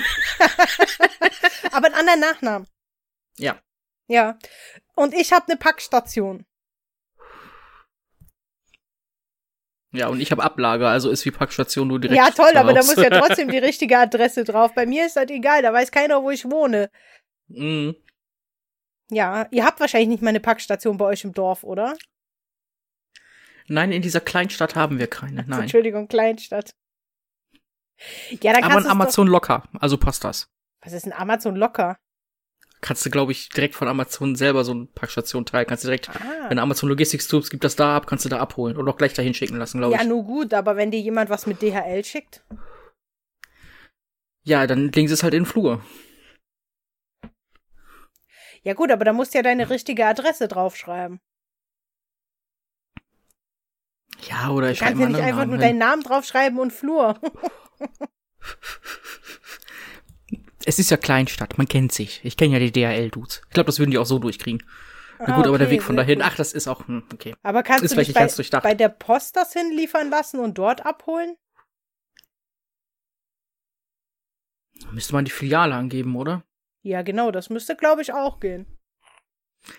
Aber einen anderen Nachnamen. ja. Ja. Und ich habe eine Packstation. Ja, und ich habe Ablage, also ist wie Packstation nur direkt. Ja, toll, aber da muss ja trotzdem die [laughs] richtige Adresse drauf. Bei mir ist das egal, da weiß keiner, wo ich wohne. Mhm. Ja, ihr habt wahrscheinlich nicht mal eine Packstation bei euch im Dorf, oder? Nein, in dieser Kleinstadt haben wir keine. Nein. Entschuldigung, Kleinstadt. Ja, Aber kannst ein du Amazon locker, also passt das. Was ist ein Amazon locker? Kannst du, glaube ich, direkt von Amazon selber so eine Packstation teilen. Kannst du direkt, Ah. wenn Amazon Logistics Tools gibt das da ab, kannst du da abholen und auch gleich dahin schicken lassen, glaube Ja, ich. nur gut, aber wenn dir jemand was mit DHL schickt? Ja, dann legen sie es halt in den Flur. Ja gut, aber da musst du ja deine richtige Adresse draufschreiben. Ja, oder Du ich schreibe kannst ja nicht einfach anderen nur deinen Namen draufschreiben und Flur. [laughs] Es ist ja Kleinstadt, man kennt sich. Ich kenne ja die DHL-Dudes. Ich glaube, das würden die auch so durchkriegen. Na Ah, gut, aber der okay, Weg von dahin, gut. ach, das ist auch, hm, okay. Aber kannst Ist du dich bei, ganz durchdacht. bei der Post das hinliefern lassen und dort abholen? Müsste man die Filiale angeben, oder? Ja, genau, das müsste, glaube ich, auch gehen.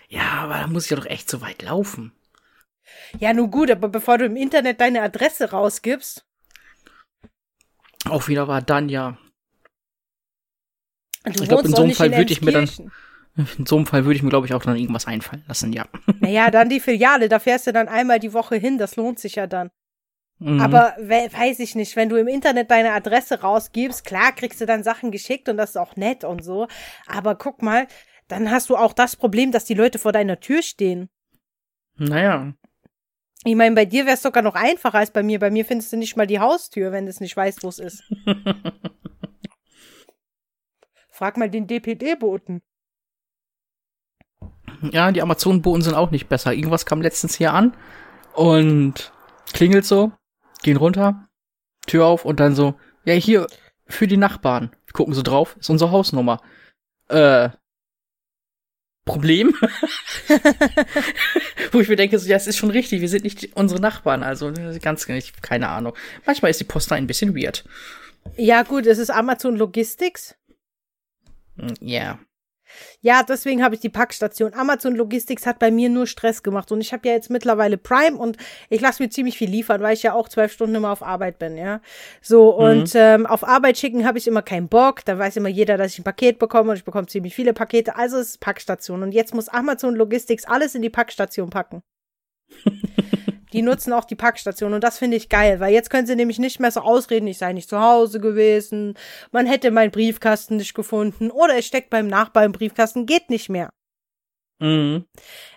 Ja, aber da muss ich ja doch echt so weit laufen. Ja, nun gut, aber bevor du im Internet deine Adresse rausgibst, Auch wieder war dann ja. Du Ich glaub, wohnst [laughs] in so einem Fall würde ich mir dann-. In so einem Fall würde ich mir, glaube ich, auch dann irgendwas einfallen lassen, ja. [laughs] Naja, dann die Filiale, da fährst du dann einmal die Woche hin, das lohnt sich ja dann. Mhm. Aber we weiß ich nicht, wenn du im Internet deine Adresse rausgibst, klar kriegst du dann Sachen geschickt und das ist auch nett und so. Aber guck mal, dann hast du auch das Problem, dass die Leute vor deiner Tür stehen. Naja. Ich meine, bei dir wäre es sogar noch einfacher als bei mir. Bei mir findest du nicht mal die Haustür, wenn du es nicht weißt, wo es ist. [laughs] Frag mal den DPD-Boten. Ja, die Amazon-Boten sind auch nicht besser. Irgendwas kam letztens hier an und klingelt so, gehen runter, Tür auf und dann so, ja, hier, für die Nachbarn. Gucken so drauf, ist unsere Hausnummer. Äh, Problem? [laughs] Wo ich mir denke, so, ja, es ist schon richtig, wir sind nicht unsere Nachbarn, also äh, ganz nicht, keine Ahnung. Manchmal ist die Post ein bisschen weird. Ja, gut, es ist Amazon Logistics. Ja. Ja, deswegen habe ich die Packstation. Amazon Logistics hat bei mir nur Stress gemacht. Und ich habe ja jetzt mittlerweile Prime und ich lasse mir ziemlich viel liefern, weil ich ja auch zwölf Stunden immer auf Arbeit bin, ja. So, und ähm, auf Arbeit schicken habe ich immer keinen Bock. Da weiß immer jeder, dass ich ein Paket bekomme und ich bekomme ziemlich viele Pakete. Also es ist Packstation. Und jetzt muss Amazon Logistics alles in die Packstation packen. [laughs] Die nutzen auch die Packstation und das finde ich geil, weil jetzt können sie nämlich nicht mehr so ausreden, ich sei nicht zu Hause gewesen, man hätte meinen Briefkasten nicht gefunden oder es steckt beim Nachbarn im Briefkasten, geht nicht mehr. Mhm.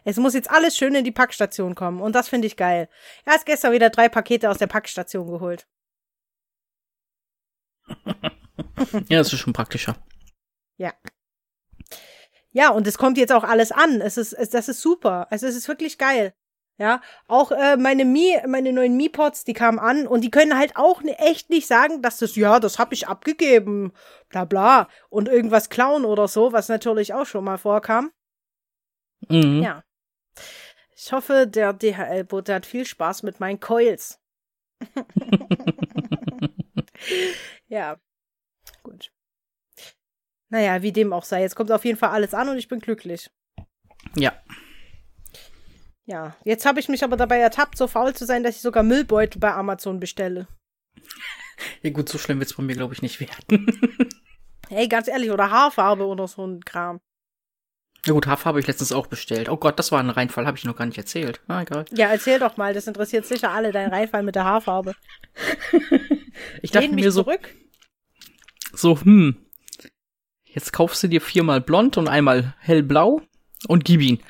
Es muss jetzt alles schön in die Packstation kommen und das finde ich geil. Er hat gestern wieder drei Pakete aus der Packstation geholt. [laughs] Ja, das ist schon praktischer. Ja. Ja, und es kommt jetzt auch alles an. Es ist, es, das ist super. Also es ist wirklich geil. Ja, auch äh, meine Mi, meine neuen Mi-Pods, die kamen an und die können halt auch ne, echt nicht sagen, dass das, ja, das habe ich abgegeben, bla bla, und irgendwas klauen oder so, was natürlich auch schon mal vorkam. Mhm. Ja. Ich hoffe, der DHL-Bote hat viel Spaß mit meinen Coils. [laughs] ja, gut. Naja, wie dem auch sei. Jetzt kommt auf jeden Fall alles an und ich bin glücklich. Ja. Ja, jetzt habe ich mich aber dabei ertappt, so faul zu sein, dass ich sogar Müllbeutel bei Amazon bestelle. [laughs] Ja gut, so schlimm wird's bei mir, glaube ich, nicht werden. [laughs] Hey, ganz ehrlich, oder Haarfarbe oder so ein Kram. Na gut, Haarfarbe habe ich letztens auch bestellt. Oh Gott, das war ein Reinfall, habe ich noch gar nicht erzählt. Ah, egal. Ja, erzähl doch mal, das interessiert sicher alle, dein Reinfall mit der Haarfarbe. [laughs] Ich dachte mir so, zurück. so, hm, jetzt kaufst du dir viermal blond und einmal hellblau und gib ihn.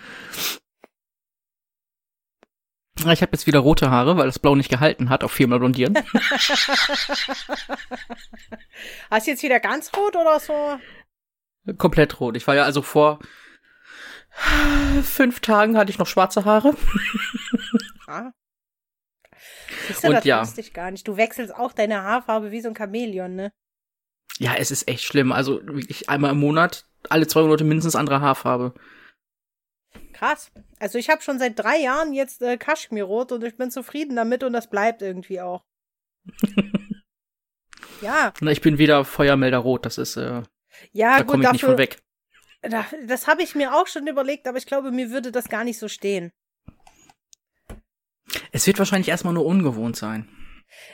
Ah, Ich habe jetzt wieder rote Haare, weil das Blau nicht gehalten hat auf viermal blondieren. [laughs] Hast du jetzt wieder ganz rot oder so? Komplett rot. Ich war ja also vor fünf Tagen hatte ich noch schwarze Haare. Ah. Siehst du, Und das ja. wusste ich gar nicht. Du wechselst auch deine Haarfarbe wie so ein Chamäleon, ne? Ja, es ist echt schlimm. Also wirklich einmal im Monat, alle zwei Monate mindestens andere Haarfarbe. Krass. Also ich habe schon seit drei Jahren jetzt äh, Kaschmirrot und ich bin zufrieden damit und das bleibt irgendwie auch. [laughs] ja, Na, ich bin wieder Feuermelder rot. Das ist, äh, ja da gut, komme ich nicht dafür, von weg. Da, das habe ich mir auch schon überlegt, aber ich glaube, mir würde das gar nicht so stehen. Es wird wahrscheinlich erstmal nur ungewohnt sein.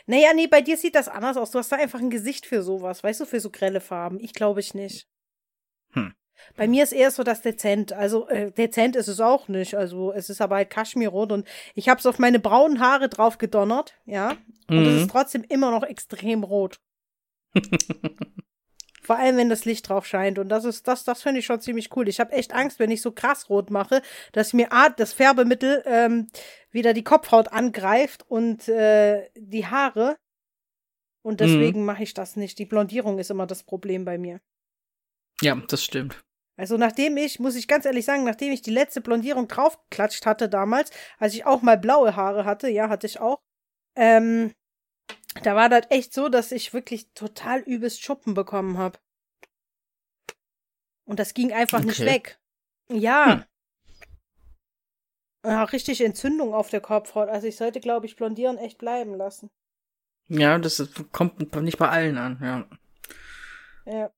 Naja, nee, bei dir sieht das anders aus. Du hast da einfach ein Gesicht für sowas, weißt du, für so grelle Farben. Ich glaube ich nicht. Hm. Bei mir ist eher so das dezent. Also äh, dezent ist es auch nicht. Also es ist aber halt Kaschmirrot und ich habe es auf meine braunen Haare drauf gedonnert, ja. Und es Mhm. ist trotzdem immer noch extrem rot. [laughs] Vor allem, wenn das Licht drauf scheint. Und das ist, das, das finde ich schon ziemlich cool. Ich habe echt Angst, wenn ich so krass rot mache, dass mir A, das Färbemittel ähm, wieder die Kopfhaut angreift und äh, die Haare. Und deswegen mache ich das nicht. Die Blondierung ist immer das Problem bei mir. Ja, das stimmt. Also nachdem ich, muss ich ganz ehrlich sagen, nachdem ich die letzte Blondierung draufgeklatscht hatte damals, als ich auch mal blaue Haare hatte, ja, hatte ich auch, ähm, da war das echt so, dass ich wirklich total übelst Schuppen bekommen habe. Und das ging einfach nicht Okay. weg. Ja. Hm. Ja, richtig Entzündung auf der Kopfhaut. Also ich sollte, glaube ich, blondieren echt bleiben lassen. Ja, das ist, kommt nicht bei allen an, ja. Ja.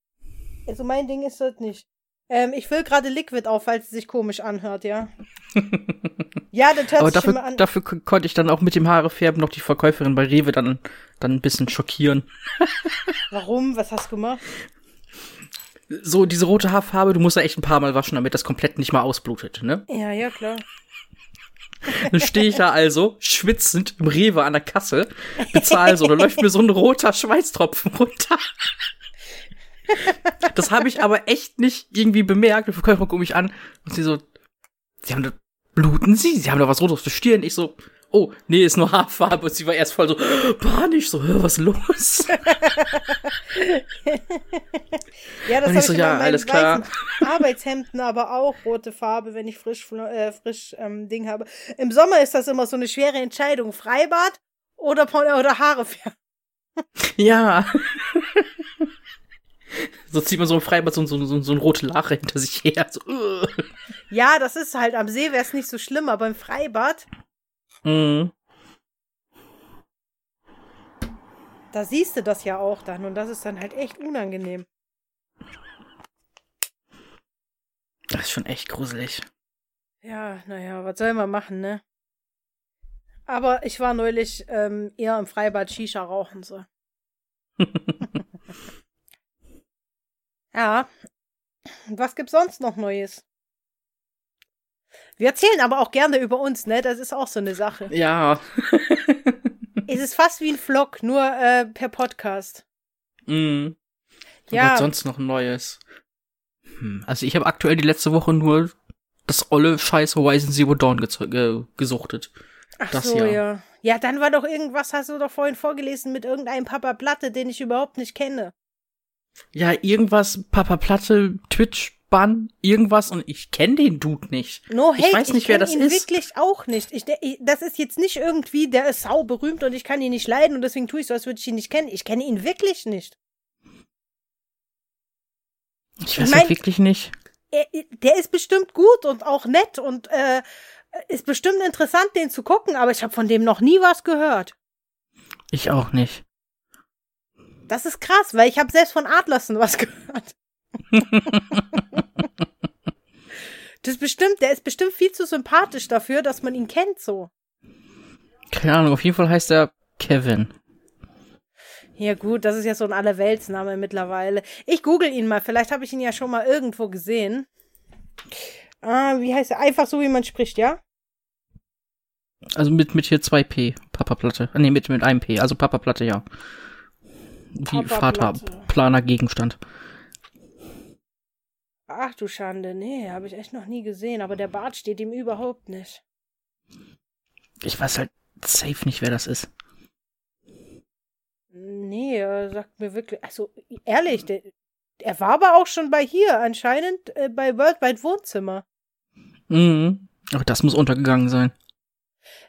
Also mein Ding ist das nicht. Ähm, ich fülle gerade Liquid auf, falls es sich komisch anhört, ja. [laughs] Ja, das hört Aber sich immer dafür, an. dafür konnte ich dann auch mit dem Haarefärben noch die Verkäuferin bei Rewe dann, dann ein bisschen schockieren. [laughs] Warum? Was hast du gemacht? So, diese rote Haarfarbe, du musst ja echt ein paar Mal waschen, damit das komplett nicht mal ausblutet, ne? Ja, ja, klar. [laughs] Dann stehe ich da also, schwitzend im Rewe an der Kasse, bezahle so, da läuft mir so ein roter Schweißtropfen runter. Das habe ich aber echt nicht irgendwie bemerkt. Die Verkäuferin guckt mich an und sie so, Sie haben da, bluten Sie? Sie haben da was Rotes auf der Stirn. Ich so, oh, nee, ist nur Haarfarbe. Und sie war erst voll so, panisch, so, was ist los? Ja, das habe ich so, ich ja, alles klar. Arbeitshemden, aber auch rote Farbe, wenn ich frisch, äh, frisch ähm, Ding habe. Im Sommer ist das immer so eine schwere Entscheidung. Freibad oder, oder Haare färben. Ja. So zieht man so im Freibad so, so, so, so eine rote Lache hinter sich her. So, uh. [laughs] Ja, das ist halt, am See wäre es nicht so schlimm, aber im Freibad, Mhm. da siehst du das ja auch dann und das ist dann halt echt unangenehm. Das ist schon echt gruselig. Ja, naja, was soll man machen, ne? Aber ich war neulich ähm, eher im Freibad Shisha rauchen, so. [laughs] ja. Was gibt's sonst noch Neues? Wir erzählen aber auch gerne über uns, ne? Das ist auch so eine Sache. Ja. [laughs] Es ist fast wie ein Vlog, nur äh, per Podcast. mhm. Ja. Was sonst noch Neues? Hm. Also ich habe aktuell die letzte Woche nur das olle scheiß Horizon Zero Dawn ge gesuchtet. Ach das so, ja. ja. Ja, dann war doch irgendwas, hast du doch vorhin vorgelesen mit irgendeinem Papa Platte, den ich überhaupt nicht kenne. Ja, irgendwas, Papa Platte, Twitch, Twitch-Bann, irgendwas und ich kenne den Dude nicht. No hate, ich weiß nicht, ich wer das ihn ist. wirklich auch nicht. Ich, der, ich, das ist jetzt nicht irgendwie, der ist sau berühmt und ich kann ihn nicht leiden und deswegen tue ich so, als würde ich ihn nicht kennen. Ich kenne ihn wirklich nicht. Ich weiß Ich mein- halt wirklich nicht. Er, der ist bestimmt gut und auch nett und äh, ist bestimmt interessant, den zu gucken, aber ich habe von dem noch nie was gehört. Ich auch nicht. Das ist krass, weil ich habe selbst von Adlersen was [laughs] gehört. das ist bestimmt, der ist bestimmt viel zu sympathisch dafür, dass man ihn kennt so. Keine Ahnung, auf jeden Fall heißt er Kevin. Ja gut, das ist ja so ein Allerweltsname mittlerweile. Ich google ihn mal, vielleicht habe ich ihn ja schon mal irgendwo gesehen. Ah, wie heißt er? Einfach so, wie man spricht, ja? Also mit, mit hier 2P, Papa-Platte. Ah, Nee, mit, mit einem P, also Papa-Platte, ja. Wie Papa-Platte. Vater, Planer Gegenstand. Ach du Schande, nee, habe ich echt noch nie gesehen, aber der Bart steht ihm überhaupt nicht. Ich weiß halt safe nicht, wer das ist. Nee, er sagt mir wirklich, also ehrlich, der, er war aber auch schon bei hier, anscheinend äh, bei Worldwide Wohnzimmer. Mhm. Aber das muss untergegangen sein.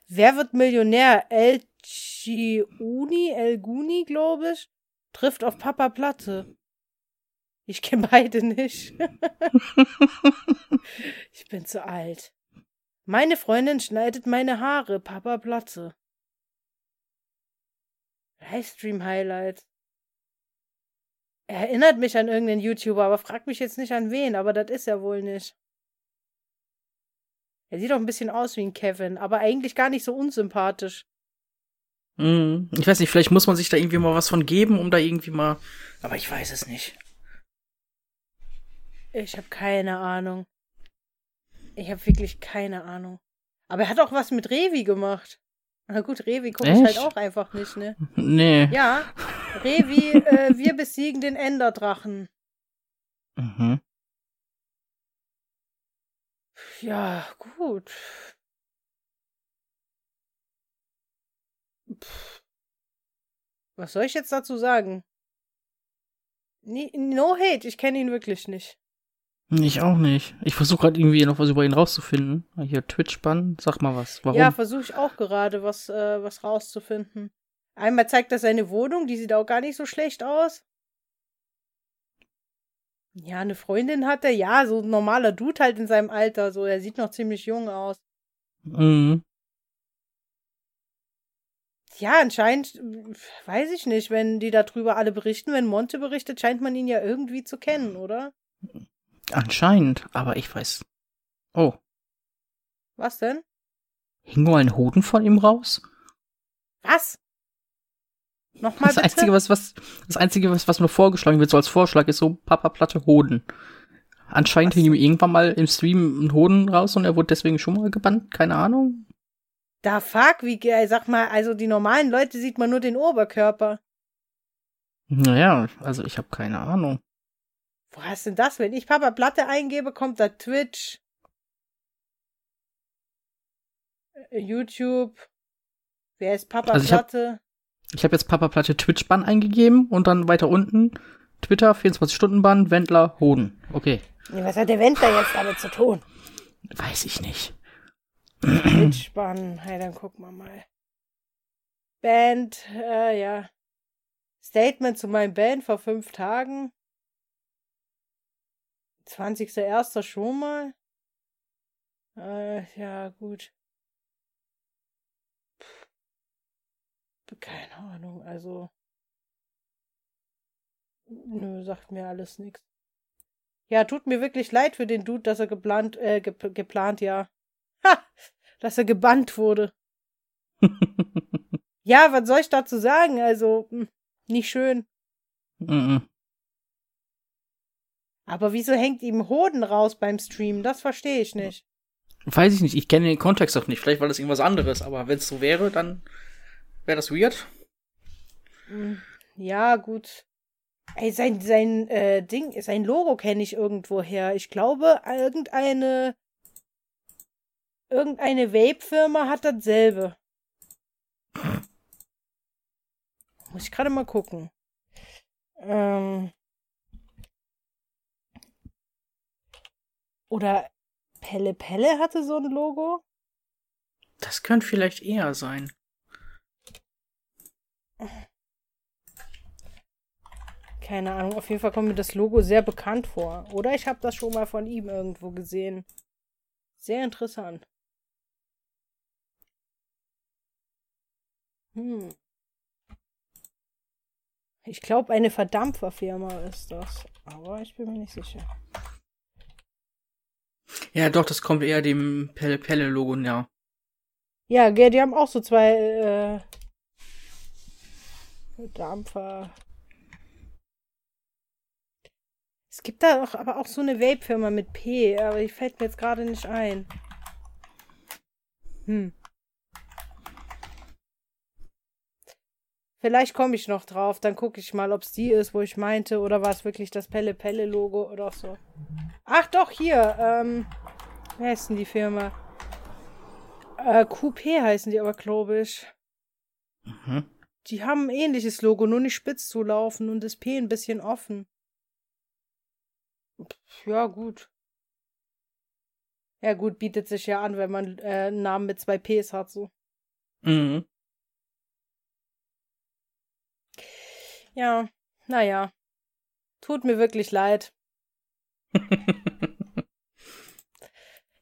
Wer wird Millionär? El Giuni, El Guni, glaube ich, trifft auf Papa Platte. Ich kenne beide nicht. [laughs] ich bin zu alt. Meine Freundin schneidet meine Haare, Papa Platte. Livestream Highlights. Er erinnert mich an irgendeinen YouTuber, aber frag mich jetzt nicht an wen, aber das ist er wohl nicht. Er sieht doch ein bisschen aus wie ein Kevin, aber eigentlich gar nicht so unsympathisch. Mhm. Ich weiß nicht, vielleicht muss man sich da irgendwie mal was von geben, um da irgendwie mal. Aber ich weiß es nicht. Ich habe keine Ahnung. Ich habe wirklich keine Ahnung. Aber er hat auch was mit Revi gemacht. Na gut, Revi gucke ich halt auch einfach nicht, ne? Nee. Ja, Revi, äh, [laughs] wir besiegen den Enderdrachen. Mhm. Ja, gut. Pff. Was soll ich jetzt dazu sagen? No hate, ich kenne ihn wirklich nicht. Ich auch nicht. Ich versuche gerade irgendwie noch was über ihn rauszufinden. Ah, Hier, Twitch-Bann, sag mal was. Warum? Ja, versuche ich auch gerade, was, äh, was rauszufinden. Einmal zeigt er seine Wohnung, die sieht auch gar nicht so schlecht aus. Ja, eine Freundin hat er, ja, so ein normaler Dude halt in seinem Alter, so, er sieht noch ziemlich jung aus. mhm. Ja, anscheinend, weiß ich nicht, wenn die darüber alle berichten, wenn Monte berichtet, scheint man ihn ja irgendwie zu kennen, oder? Anscheinend, aber ich weiß. Oh, Was denn? hing nur ein Hoden von ihm raus? Was? Nochmal Das bitte? Einzige, was, was, das Einzige, was, was mir vorgeschlagen wird, so als Vorschlag, ist so Papa Platte Hoden. Anscheinend Was? hing ihm irgendwann mal im Stream ein Hoden raus und er wurde deswegen schon mal gebannt. Keine Ahnung. Da fuck, wie, sag mal, also die normalen Leute sieht man nur den Oberkörper. Naja, also ich habe keine Ahnung. Wo hast denn das? Wenn ich Papa Platte eingebe, kommt da Twitch, äh, YouTube. Wer ist Papa Also ich hab- Platte? Ich habe jetzt Papa Platte Twitch-Bann eingegeben und dann weiter unten Twitter, 24-Stunden-Bann, Wendler, Hoden. Okay. Was hat der Wendler jetzt damit zu tun? Weiß ich nicht. Twitch-Bann. Hey, dann gucken wir mal. Band, äh, ja. Statement zu meinem Band vor fünf Tagen. 20.01. schon mal. Äh, ja, gut. Pff. Keine Ahnung, also. Nö, sagt mir alles nix. Ja, tut mir wirklich leid für den Dude, dass er geplant, äh, gep geplant, ja. Ha! Dass er gebannt wurde. [laughs] Ja, was soll ich dazu sagen? Also, hm, nicht schön. Mhm. Aber wieso hängt ihm Hoden raus beim Stream? Das verstehe ich nicht. Weiß ich nicht. Ich kenne den Kontext auch nicht. Vielleicht war das irgendwas anderes. Aber wenn es so wäre, dann wäre das weird. Hm, Ja, gut. Ey, sein, sein äh, Ding, sein Logo kenne ich irgendwoher. Ich glaube, irgendeine irgendeine Vape-Firma hat dasselbe. Muss ich gerade mal gucken. Ähm. Oder Pelle Pelle hatte so ein Logo? Das könnte vielleicht eher sein. Keine Ahnung, auf jeden Fall kommt mir das Logo sehr bekannt vor. Oder ich habe das schon mal von ihm irgendwo gesehen. Sehr interessant. Hm. Ich glaube, eine Verdampferfirma ist das. Aber ich bin mir nicht sicher. Ja, doch, das kommt eher dem Pelle Pelle Logo, ja. Ja, die haben auch so zwei äh, Dampfer. Es gibt da auch, aber auch so eine Vape-Firma mit P, aber die fällt mir jetzt gerade nicht ein. Hm. Vielleicht komme ich noch drauf, dann gucke ich mal, ob es die ist, wo ich meinte, oder war es wirklich das Pelle-Pelle-Logo oder so. Ach doch, hier, ähm, wie heißt denn die Firma? Äh, QP heißen die aber, glaube ich. Mhm. Die haben ein ähnliches Logo, nur nicht spitz zu laufen und das P ein bisschen offen. Ja, gut. Ja, gut, bietet sich ja an, wenn man äh, einen Namen mit zwei Ps hat, so. Mhm. Ja, naja. Tut mir wirklich leid. [laughs]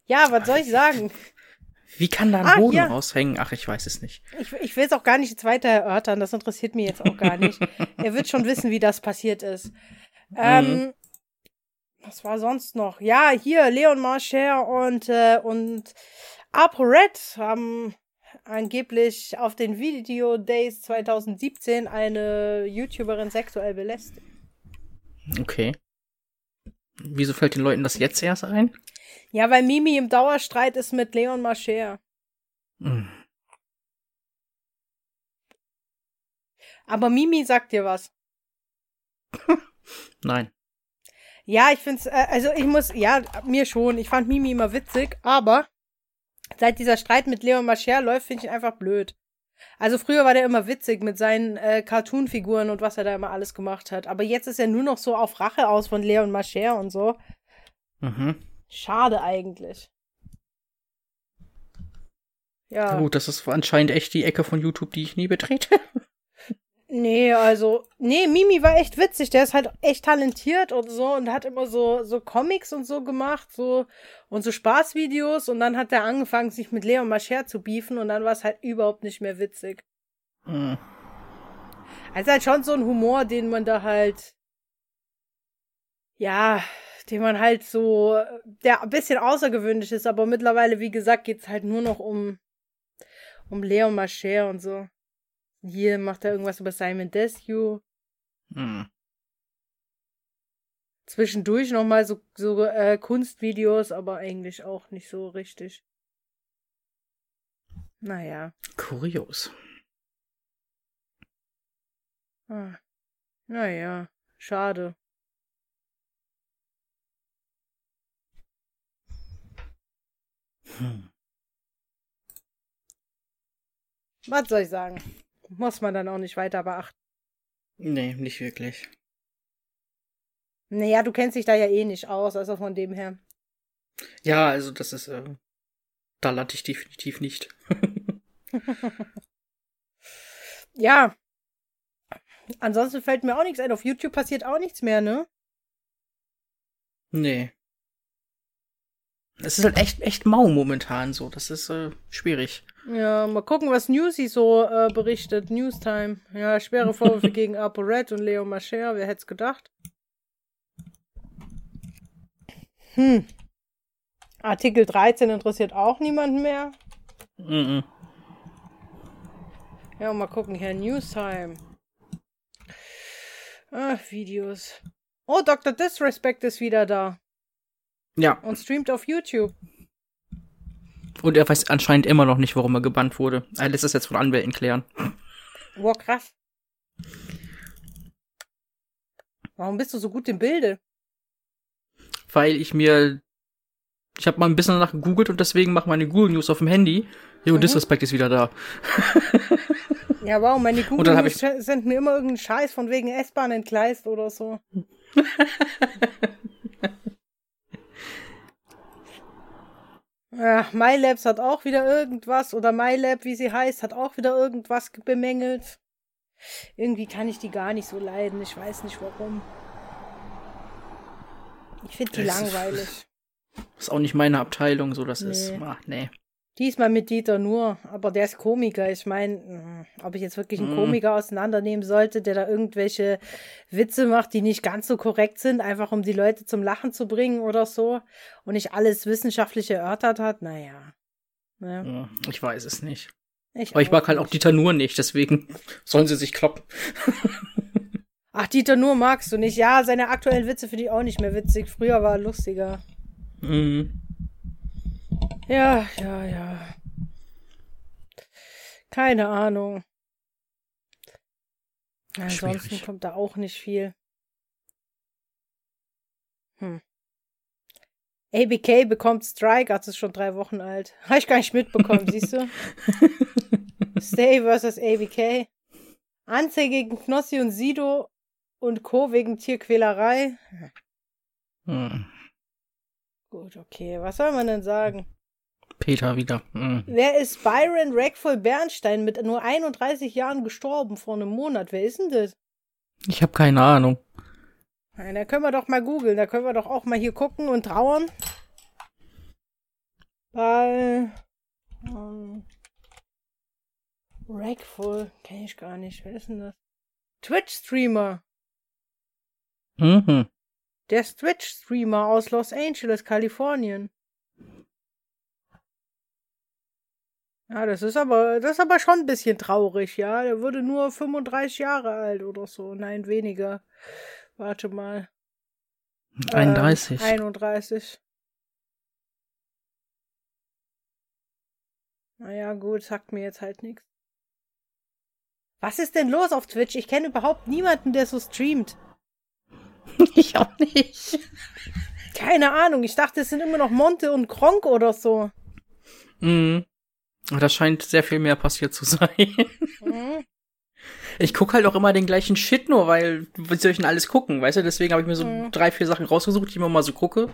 ja, was soll ich sagen? Wie kann da ein ah, Boden ja. raushängen? Ach, ich weiß es nicht. Ich, ich will es auch gar nicht jetzt weiter erörtern. Das interessiert mich jetzt auch gar nicht. [laughs] er wird schon wissen, wie das passiert ist. Ähm, mhm. Was war sonst noch? Ja, hier, Leon Marcher und, äh, und ApoRed haben angeblich auf den Video Days 2017 eine YouTuberin sexuell belästigt. Okay. Wieso fällt den Leuten das jetzt erst ein? Ja, weil Mimi im Dauerstreit ist mit Leon Marcher. Hm. Aber Mimi sagt dir was. [laughs] Nein. Ja, ich find's, äh, also ich muss, ja, mir schon. Ich fand Mimi immer witzig, aber seit dieser Streit mit Leon Mascher läuft, finde ich ihn einfach blöd. Also früher war der immer witzig mit seinen äh, Cartoon-Figuren und was er da immer alles gemacht hat. Aber jetzt ist er nur noch so auf Rache aus von Leon Mascher und so. Mhm. Schade eigentlich. Ja. Gut, das ist anscheinend echt die Ecke von YouTube, die ich nie betrete. [laughs] Nee, also, nee, Mimi war echt witzig. Der ist halt echt talentiert und so und hat immer so, so Comics und so gemacht, so, und so Spaßvideos und dann hat er angefangen, sich mit Leon Mascher zu beefen und dann war es halt überhaupt nicht mehr witzig. Hm. Also halt schon so ein Humor, den man da halt, ja, den man halt so, der ein bisschen außergewöhnlich ist, aber mittlerweile, wie gesagt, geht's halt nur noch um, um Leon Mascher und so. Hier macht er irgendwas über Simon Desue. Hm. Zwischendurch nochmal so, so äh, Kunstvideos, aber eigentlich auch nicht so richtig. Naja. Kurios. Ah. Naja, schade. Hm. Was soll ich sagen? Muss man dann auch nicht weiter beachten. Nee, nicht wirklich. Naja, du kennst dich da ja eh nicht aus, also von dem her. Ja, also das ist, äh, da lande ich definitiv nicht. [laughs] ja. Ansonsten fällt mir auch nichts ein. Auf YouTube passiert auch nichts mehr, ne? Nee. Es ist halt echt, echt mau momentan so. Das ist äh, schwierig. Ja, mal gucken, was Newsy so äh, berichtet. Newstime. Ja, schwere Vorwürfe gegen ApoRed und Leo Mascher. Wer hätte es gedacht? Hm. Artikel 13 interessiert auch niemanden mehr. Mhm. Ja, mal gucken hier. Newstime. Ach, Videos. Oh, Dr. Disrespect ist wieder da. Ja. Und streamt auf YouTube. Und er weiß anscheinend immer noch nicht, warum er gebannt wurde. Er lässt das jetzt von Anwälten klären. Boah, krass. Warum bist du so gut im Bilde? Weil ich mir. Ich habe mal ein bisschen danach gegoogelt und deswegen mache meine Google News auf dem Handy. Jo, mhm. Disrespect ist wieder da. ja, wow, meine [laughs] Google News sind mir immer irgendein Scheiß von wegen S-Bahn entgleist oder so. [laughs] Ja, MyLabs hat auch wieder irgendwas, oder MyLab, wie sie heißt, hat auch wieder irgendwas bemängelt. Irgendwie kann ich die gar nicht so leiden. Ich weiß nicht warum. Ich finde die ist- langweilig. Ist auch nicht meine Abteilung, so das Nee. ist. Ach, nee. Diesmal mit Dieter nur, aber der ist Komiker. Ich meine, ob ich jetzt wirklich einen Mm. Komiker auseinandernehmen sollte, der da irgendwelche Witze macht, die nicht ganz so korrekt sind, einfach um die Leute zum Lachen zu bringen oder so und nicht alles wissenschaftlich erörtert hat, naja. Ja, Ja, Ich weiß es nicht. ich Aber ich mag halt auch. Dieter Nur nicht, deswegen sollen sie sich kloppen. [laughs] Ach, Dieter nur magst du nicht. Ja, seine aktuellen Witze finde ich auch nicht mehr witzig. Früher war er lustiger. Mhm. Ja, ja, ja. Keine Ahnung. Ansonsten Schwierig. kommt da auch nicht viel. Hm. ABK bekommt Strike, das ist schon drei Wochen alt. [laughs] Habe ich gar nicht mitbekommen, siehst du? [laughs] Stay versus ABK. Anzeige gegen Knossi und Sido und Co. wegen Tierquälerei. Hm. Gut, okay. Was soll man denn sagen? Peter wieder. Hm. Wer ist Byron Rackful Bernstein mit nur 31 Jahren gestorben vor einem Monat? Wer ist denn das? Ich habe keine Ahnung. Na, Da können wir doch mal googeln. Da können wir doch auch mal hier gucken und trauern. Bei ähm, Rackful kenne ich gar nicht. Wer ist denn das? Twitch-Streamer. Mhm. Der ist Twitch-Streamer aus Los Angeles, Kalifornien. Ja, das ist aber, das ist aber schon ein bisschen traurig, ja. Der wurde nur 35 Jahre alt oder so. Nein, weniger. Warte mal. 31. Ähm, 31. Naja, gut, sagt mir jetzt halt nichts. Was ist denn los auf Twitch? Ich kenne überhaupt niemanden, der so streamt. [laughs] ich auch nicht. Keine Ahnung. Ich dachte, es sind immer noch Monte und Kronk oder so. Mhm. Da scheint sehr viel mehr passiert zu sein. Mhm. Ich guck halt auch immer den gleichen Shit nur, weil wie soll ich denn alles gucken, weißt du? Deswegen habe ich mir so Mhm. drei, vier Sachen rausgesucht, die ich immer mal so gucke.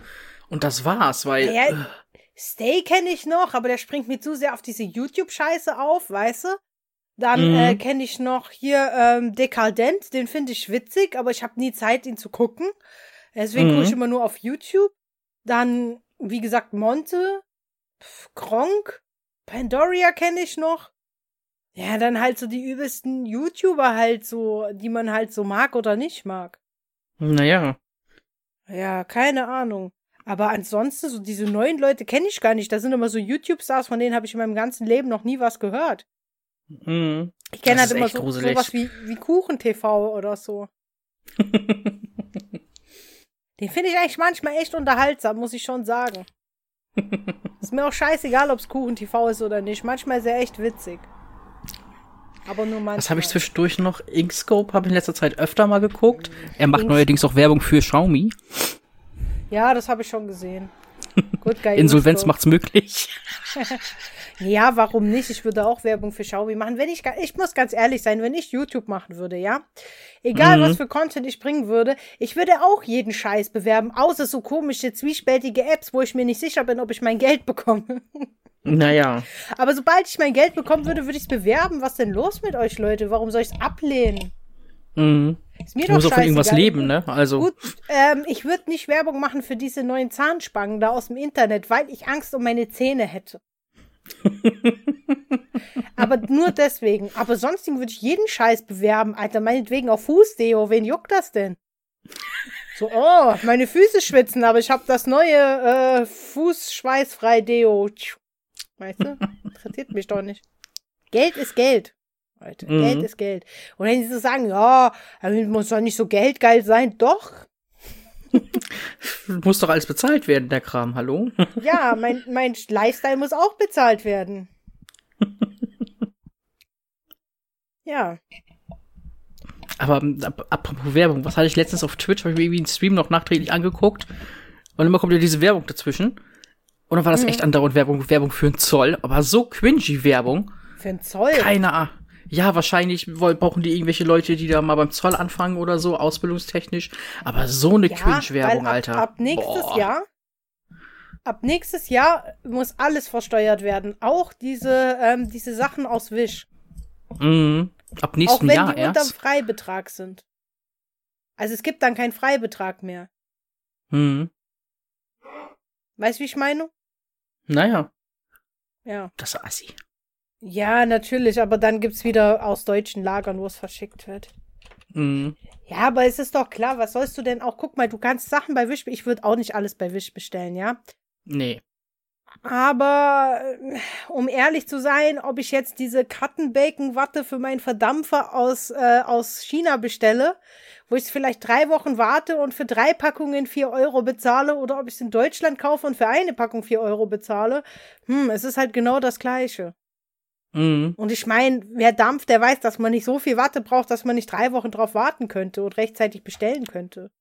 Und das war's, weil. Ja, äh, Stay kenne ich noch, aber der springt mir zu sehr auf diese YouTube-Scheiße auf, weißt du? Dann Mhm. äh, kenne ich noch hier ähm, Dekadent, den finde ich witzig, aber ich habe nie Zeit, ihn zu gucken. Deswegen Mhm. gucke ich immer nur auf YouTube. Dann, wie gesagt, Monte, pf, Gronk, Pandoria kenne ich noch. Ja, dann halt so die übelsten YouTuber halt so, die man halt so mag oder nicht mag. naja. Ja, keine Ahnung. Aber ansonsten, so diese neuen Leute kenne ich gar nicht. Da sind immer so YouTube-Stars, von denen habe ich in meinem ganzen Leben noch nie was gehört. Mhm. Ich kenne halt immer so gruselig. sowas wie, wie Kuchen-TV oder so. [laughs] Den finde ich eigentlich manchmal echt unterhaltsam, muss ich schon sagen. Ist mir auch scheißegal, ob es Kuchen-TV ist oder nicht. Manchmal er echt witzig. Aber nur manchmal. Was habe ich zwischendurch noch? Inkscope habe ich in letzter Zeit öfter mal geguckt. Er macht Inks- neuerdings auch Werbung für Xiaomi. Ja, das habe ich schon gesehen. Gut, geil. Insolvenz Inkscope. macht's möglich. [laughs] Ja, warum nicht? Ich würde auch Werbung für Xiaomi machen. Wenn ich, ich muss ganz ehrlich sein, wenn ich YouTube machen würde, ja, egal Mhm. was für Content ich bringen würde, ich würde auch jeden Scheiß bewerben, außer so komische, zwiespältige Apps, wo ich mir nicht sicher bin, ob ich mein Geld bekomme. [laughs] Naja. Aber sobald ich mein Geld bekommen würde, würde ich es bewerben. Was denn los mit euch, Leute? Warum soll ich es ablehnen? Mhm. Ist mir Ich doch muss auch von irgendwas leben, ne? Also. Gut, ähm, ich würde nicht Werbung machen für diese neuen Zahnspangen da aus dem Internet, weil ich Angst um meine Zähne hätte. [laughs] Aber nur deswegen. Aber sonst würde ich jeden Scheiß bewerben, Alter. Meinetwegen auf Fußdeo. Wen juckt das denn? So, oh, meine Füße schwitzen, aber ich habe das neue äh, Fußschweißfrei Deo. Weißt du? Interessiert mich doch nicht. Geld ist Geld. Leute, Mhm. Geld ist Geld. Und wenn sie so sagen, ja, muss doch nicht so geldgeil sein, doch. [laughs] Muss doch alles bezahlt werden, der Kram, hallo? [laughs] Ja, mein, mein Lifestyle muss auch bezahlt werden. [laughs] Ja. Aber ähm, ap apropos Werbung, was hatte ich letztens auf Twitch? Habe ich mir irgendwie einen Stream noch nachträglich angeguckt. Und immer kommt ja diese Werbung dazwischen. Und dann war das Mhm. echt andauernd Werbung, Werbung für einen Zoll. Aber so cringy Werbung. Für einen Zoll. Keine Ahnung. Ja, wahrscheinlich brauchen die irgendwelche Leute, die da mal beim Zoll anfangen oder so, ausbildungstechnisch. Aber so eine ja, Cringe-Werbung, Alter. Ab nächstes Boah. Jahr ab nächstes Jahr muss alles versteuert werden. Auch diese, ähm, diese Sachen aus Wish. Mhm. Ab nächsten Auch wenn Jahr die unterm erst. Freibetrag sind. Also es gibt dann keinen Freibetrag mehr. Mhm. Weißt du, wie ich meine? Naja, Ja. das ist assi. Ja, natürlich, aber dann gibt's wieder aus deutschen Lagern, wo es verschickt wird. Mhm. Ja, aber es ist doch klar, was sollst du denn auch? Guck mal, du kannst Sachen bei Wish, ich würde auch nicht alles bei Wish bestellen, ja? Nee. Aber äh, um ehrlich zu sein, ob ich jetzt diese Kartenbacon-Watte für meinen Verdampfer aus, äh, aus China bestelle, wo ich es vielleicht drei Wochen warte und für drei Packungen vier Euro bezahle, oder ob ich es in Deutschland kaufe und für eine Packung vier Euro bezahle, hm, es ist halt genau das Gleiche. Mhm. Und ich meine, wer dampft, der weiß, dass man nicht so viel Watte braucht, dass man nicht drei Wochen drauf warten könnte und rechtzeitig bestellen könnte.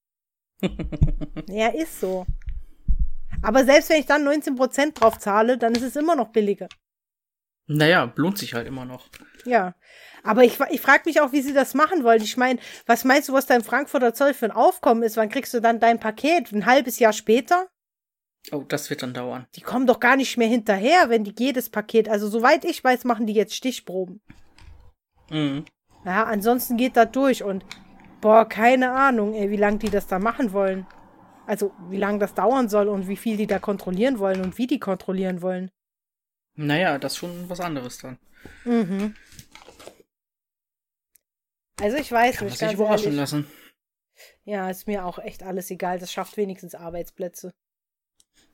[laughs] ja, ist so. Aber selbst wenn ich dann 19% drauf zahle, dann ist es immer noch billiger. Naja, lohnt sich halt immer noch. Ja. Aber ich, ich frage mich auch, wie sie das machen wollen. Ich meine, was meinst du, was da im Frankfurter Zoll für ein Aufkommen ist? Wann kriegst du dann dein Paket? Ein halbes Jahr später? Oh, das wird dann dauern. Die kommen doch gar nicht mehr hinterher, wenn die jedes Paket, also soweit ich weiß, machen die jetzt Stichproben. Mhm. Ja, ansonsten geht das durch und boah, keine Ahnung, ey, wie lange die das da machen wollen. Also, wie lange das dauern soll und wie viel die da kontrollieren wollen und wie die kontrollieren wollen. Naja, das ist schon was anderes dann. Mhm. Also, ich weiß Kann nicht, sich ganz überraschen ehrlich. lassen. Ja, ist mir auch echt alles egal. Das schafft wenigstens Arbeitsplätze.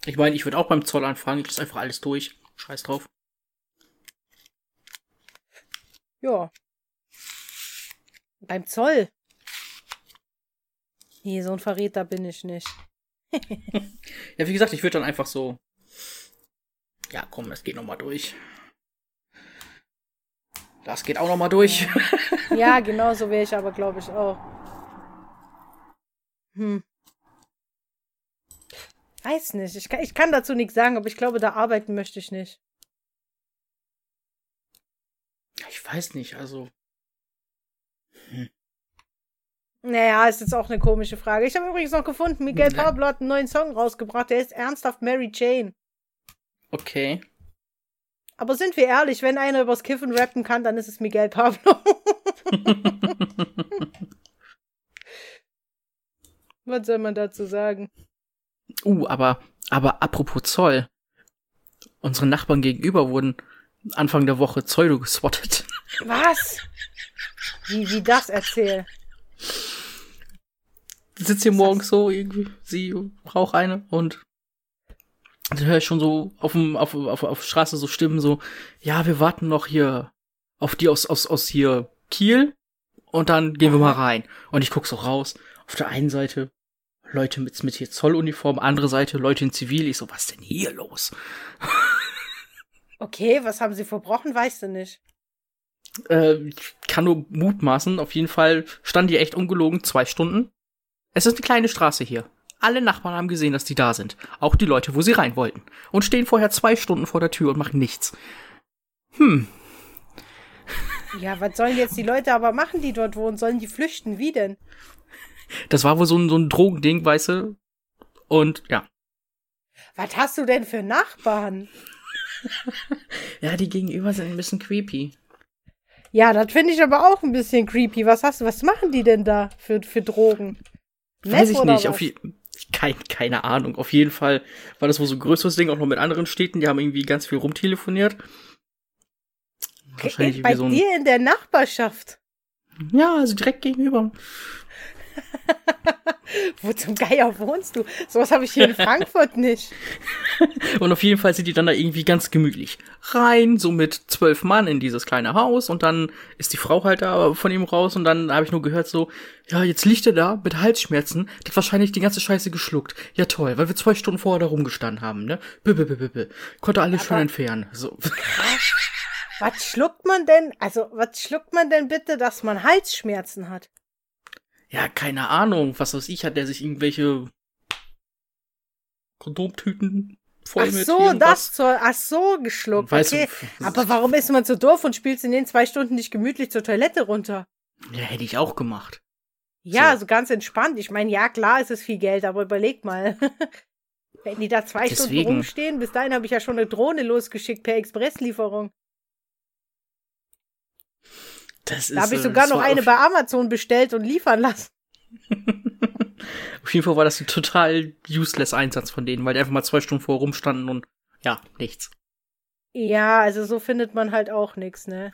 Ich meine, ich würde auch beim Zoll anfangen. Ich lasse einfach alles durch. Scheiß drauf. Ja. Beim Zoll. Nee, so ein Verräter bin ich nicht. [laughs] Ja, wie gesagt, ich würde dann einfach so. Ja, komm, das geht noch mal durch. Das geht auch noch mal durch. Ja, [laughs] genau so wäre ich aber, glaube ich, auch. Hm. Weiß nicht. Ich kann, ich kann dazu nichts sagen, aber ich glaube, da arbeiten möchte ich nicht. Ich weiß nicht, also. Naja, ist jetzt auch eine komische Frage. Ich habe übrigens noch gefunden, Miguel. Pablo hat einen neuen Song rausgebracht. Der ist ernsthaft Mary Jane. Okay. Aber sind wir ehrlich, wenn einer übers Kiffen rappen kann, dann ist es Miguel Pablo. [laughs] [laughs] Was soll man dazu sagen? Uh, aber, aber apropos Zoll. Unsere Nachbarn gegenüber wurden Anfang der Woche Pseudo geswattet. Was? Wie, wie das erzähl? Sitzt hier morgens so irgendwie, sie braucht eine und dann höre ich schon so auf dem, auf, auf, auf Straße so Stimmen so, ja, wir warten noch hier auf die aus, aus, aus hier Kiel und dann gehen wir mal rein. Und ich guck so raus. Auf der einen Seite Leute mit, mit hier Zolluniform, andere Seite Leute in Zivil. Ich so, was denn hier los? Okay, was haben sie verbrochen, weißt du nicht. Äh, ich kann nur mutmaßen. Auf jeden Fall standen die echt ungelogen zwei Stunden. Es ist eine kleine Straße hier. Alle Nachbarn haben gesehen, dass die da sind. Auch die Leute, wo sie rein wollten. Und stehen vorher zwei Stunden vor der Tür und machen nichts. Hm. Ja, was sollen jetzt die Leute aber machen, die dort wohnen? Sollen die flüchten? Wie denn? Das war wohl so ein, so ein Drogending, weißt du? Und ja. Was hast du denn für Nachbarn? [laughs] Ja, die gegenüber sind ein bisschen creepy. Ja, das finde ich aber auch ein bisschen creepy. Was hast du, was machen die denn da für, für Drogen? Weiß Meth ich nicht. Auf je kein, keine Ahnung. Auf jeden Fall war das wohl so ein größeres Ding, auch noch mit anderen Städten. Die haben irgendwie ganz viel rumtelefoniert. Wahrscheinlich Bei wie so ein. dir in der Nachbarschaft. Ja, also direkt gegenüber. [laughs] Wo zum Geier wohnst du? Sowas habe ich hier in [laughs] Frankfurt nicht. Und auf jeden Fall sind die dann da irgendwie ganz gemütlich rein, so mit zwölf Mann in dieses kleine Haus und dann ist die Frau halt da von ihm raus und dann habe ich nur gehört so, ja, jetzt liegt er da mit Halsschmerzen, der hat wahrscheinlich die ganze Scheiße geschluckt. Ja toll, weil wir zwei Stunden vorher da rumgestanden haben, ne? Bö, bö, bö. Konnte alles schön entfernen. So. Was schluckt man denn? Also, was schluckt man denn bitte, dass man Halsschmerzen hat? Ja, keine Ahnung, was weiß ich, hat der sich irgendwelche Kondomtüten voll Ach mit so, das zur, ach so, geschluckt. Weißt okay. du, Aber warum ist man so doof und spielst in den zwei Stunden nicht gemütlich zur Toilette runter? Ja, hätte ich auch gemacht. Ja, So. so, ganz entspannt. Ich meine, ja, klar, es ist viel Geld, aber überleg mal. [laughs] Wenn die da zwei Stunden Deswegen. rumstehen, bis dahin habe ich ja schon eine Drohne losgeschickt per Expresslieferung. Das Da habe ich sogar noch eine bei Amazon bestellt und liefern lassen. [laughs] auf jeden Fall war das ein total useless Einsatz von denen, weil die einfach mal zwei Stunden vorher rumstanden und ja, nichts. Ja, also so findet man halt auch nichts, ne?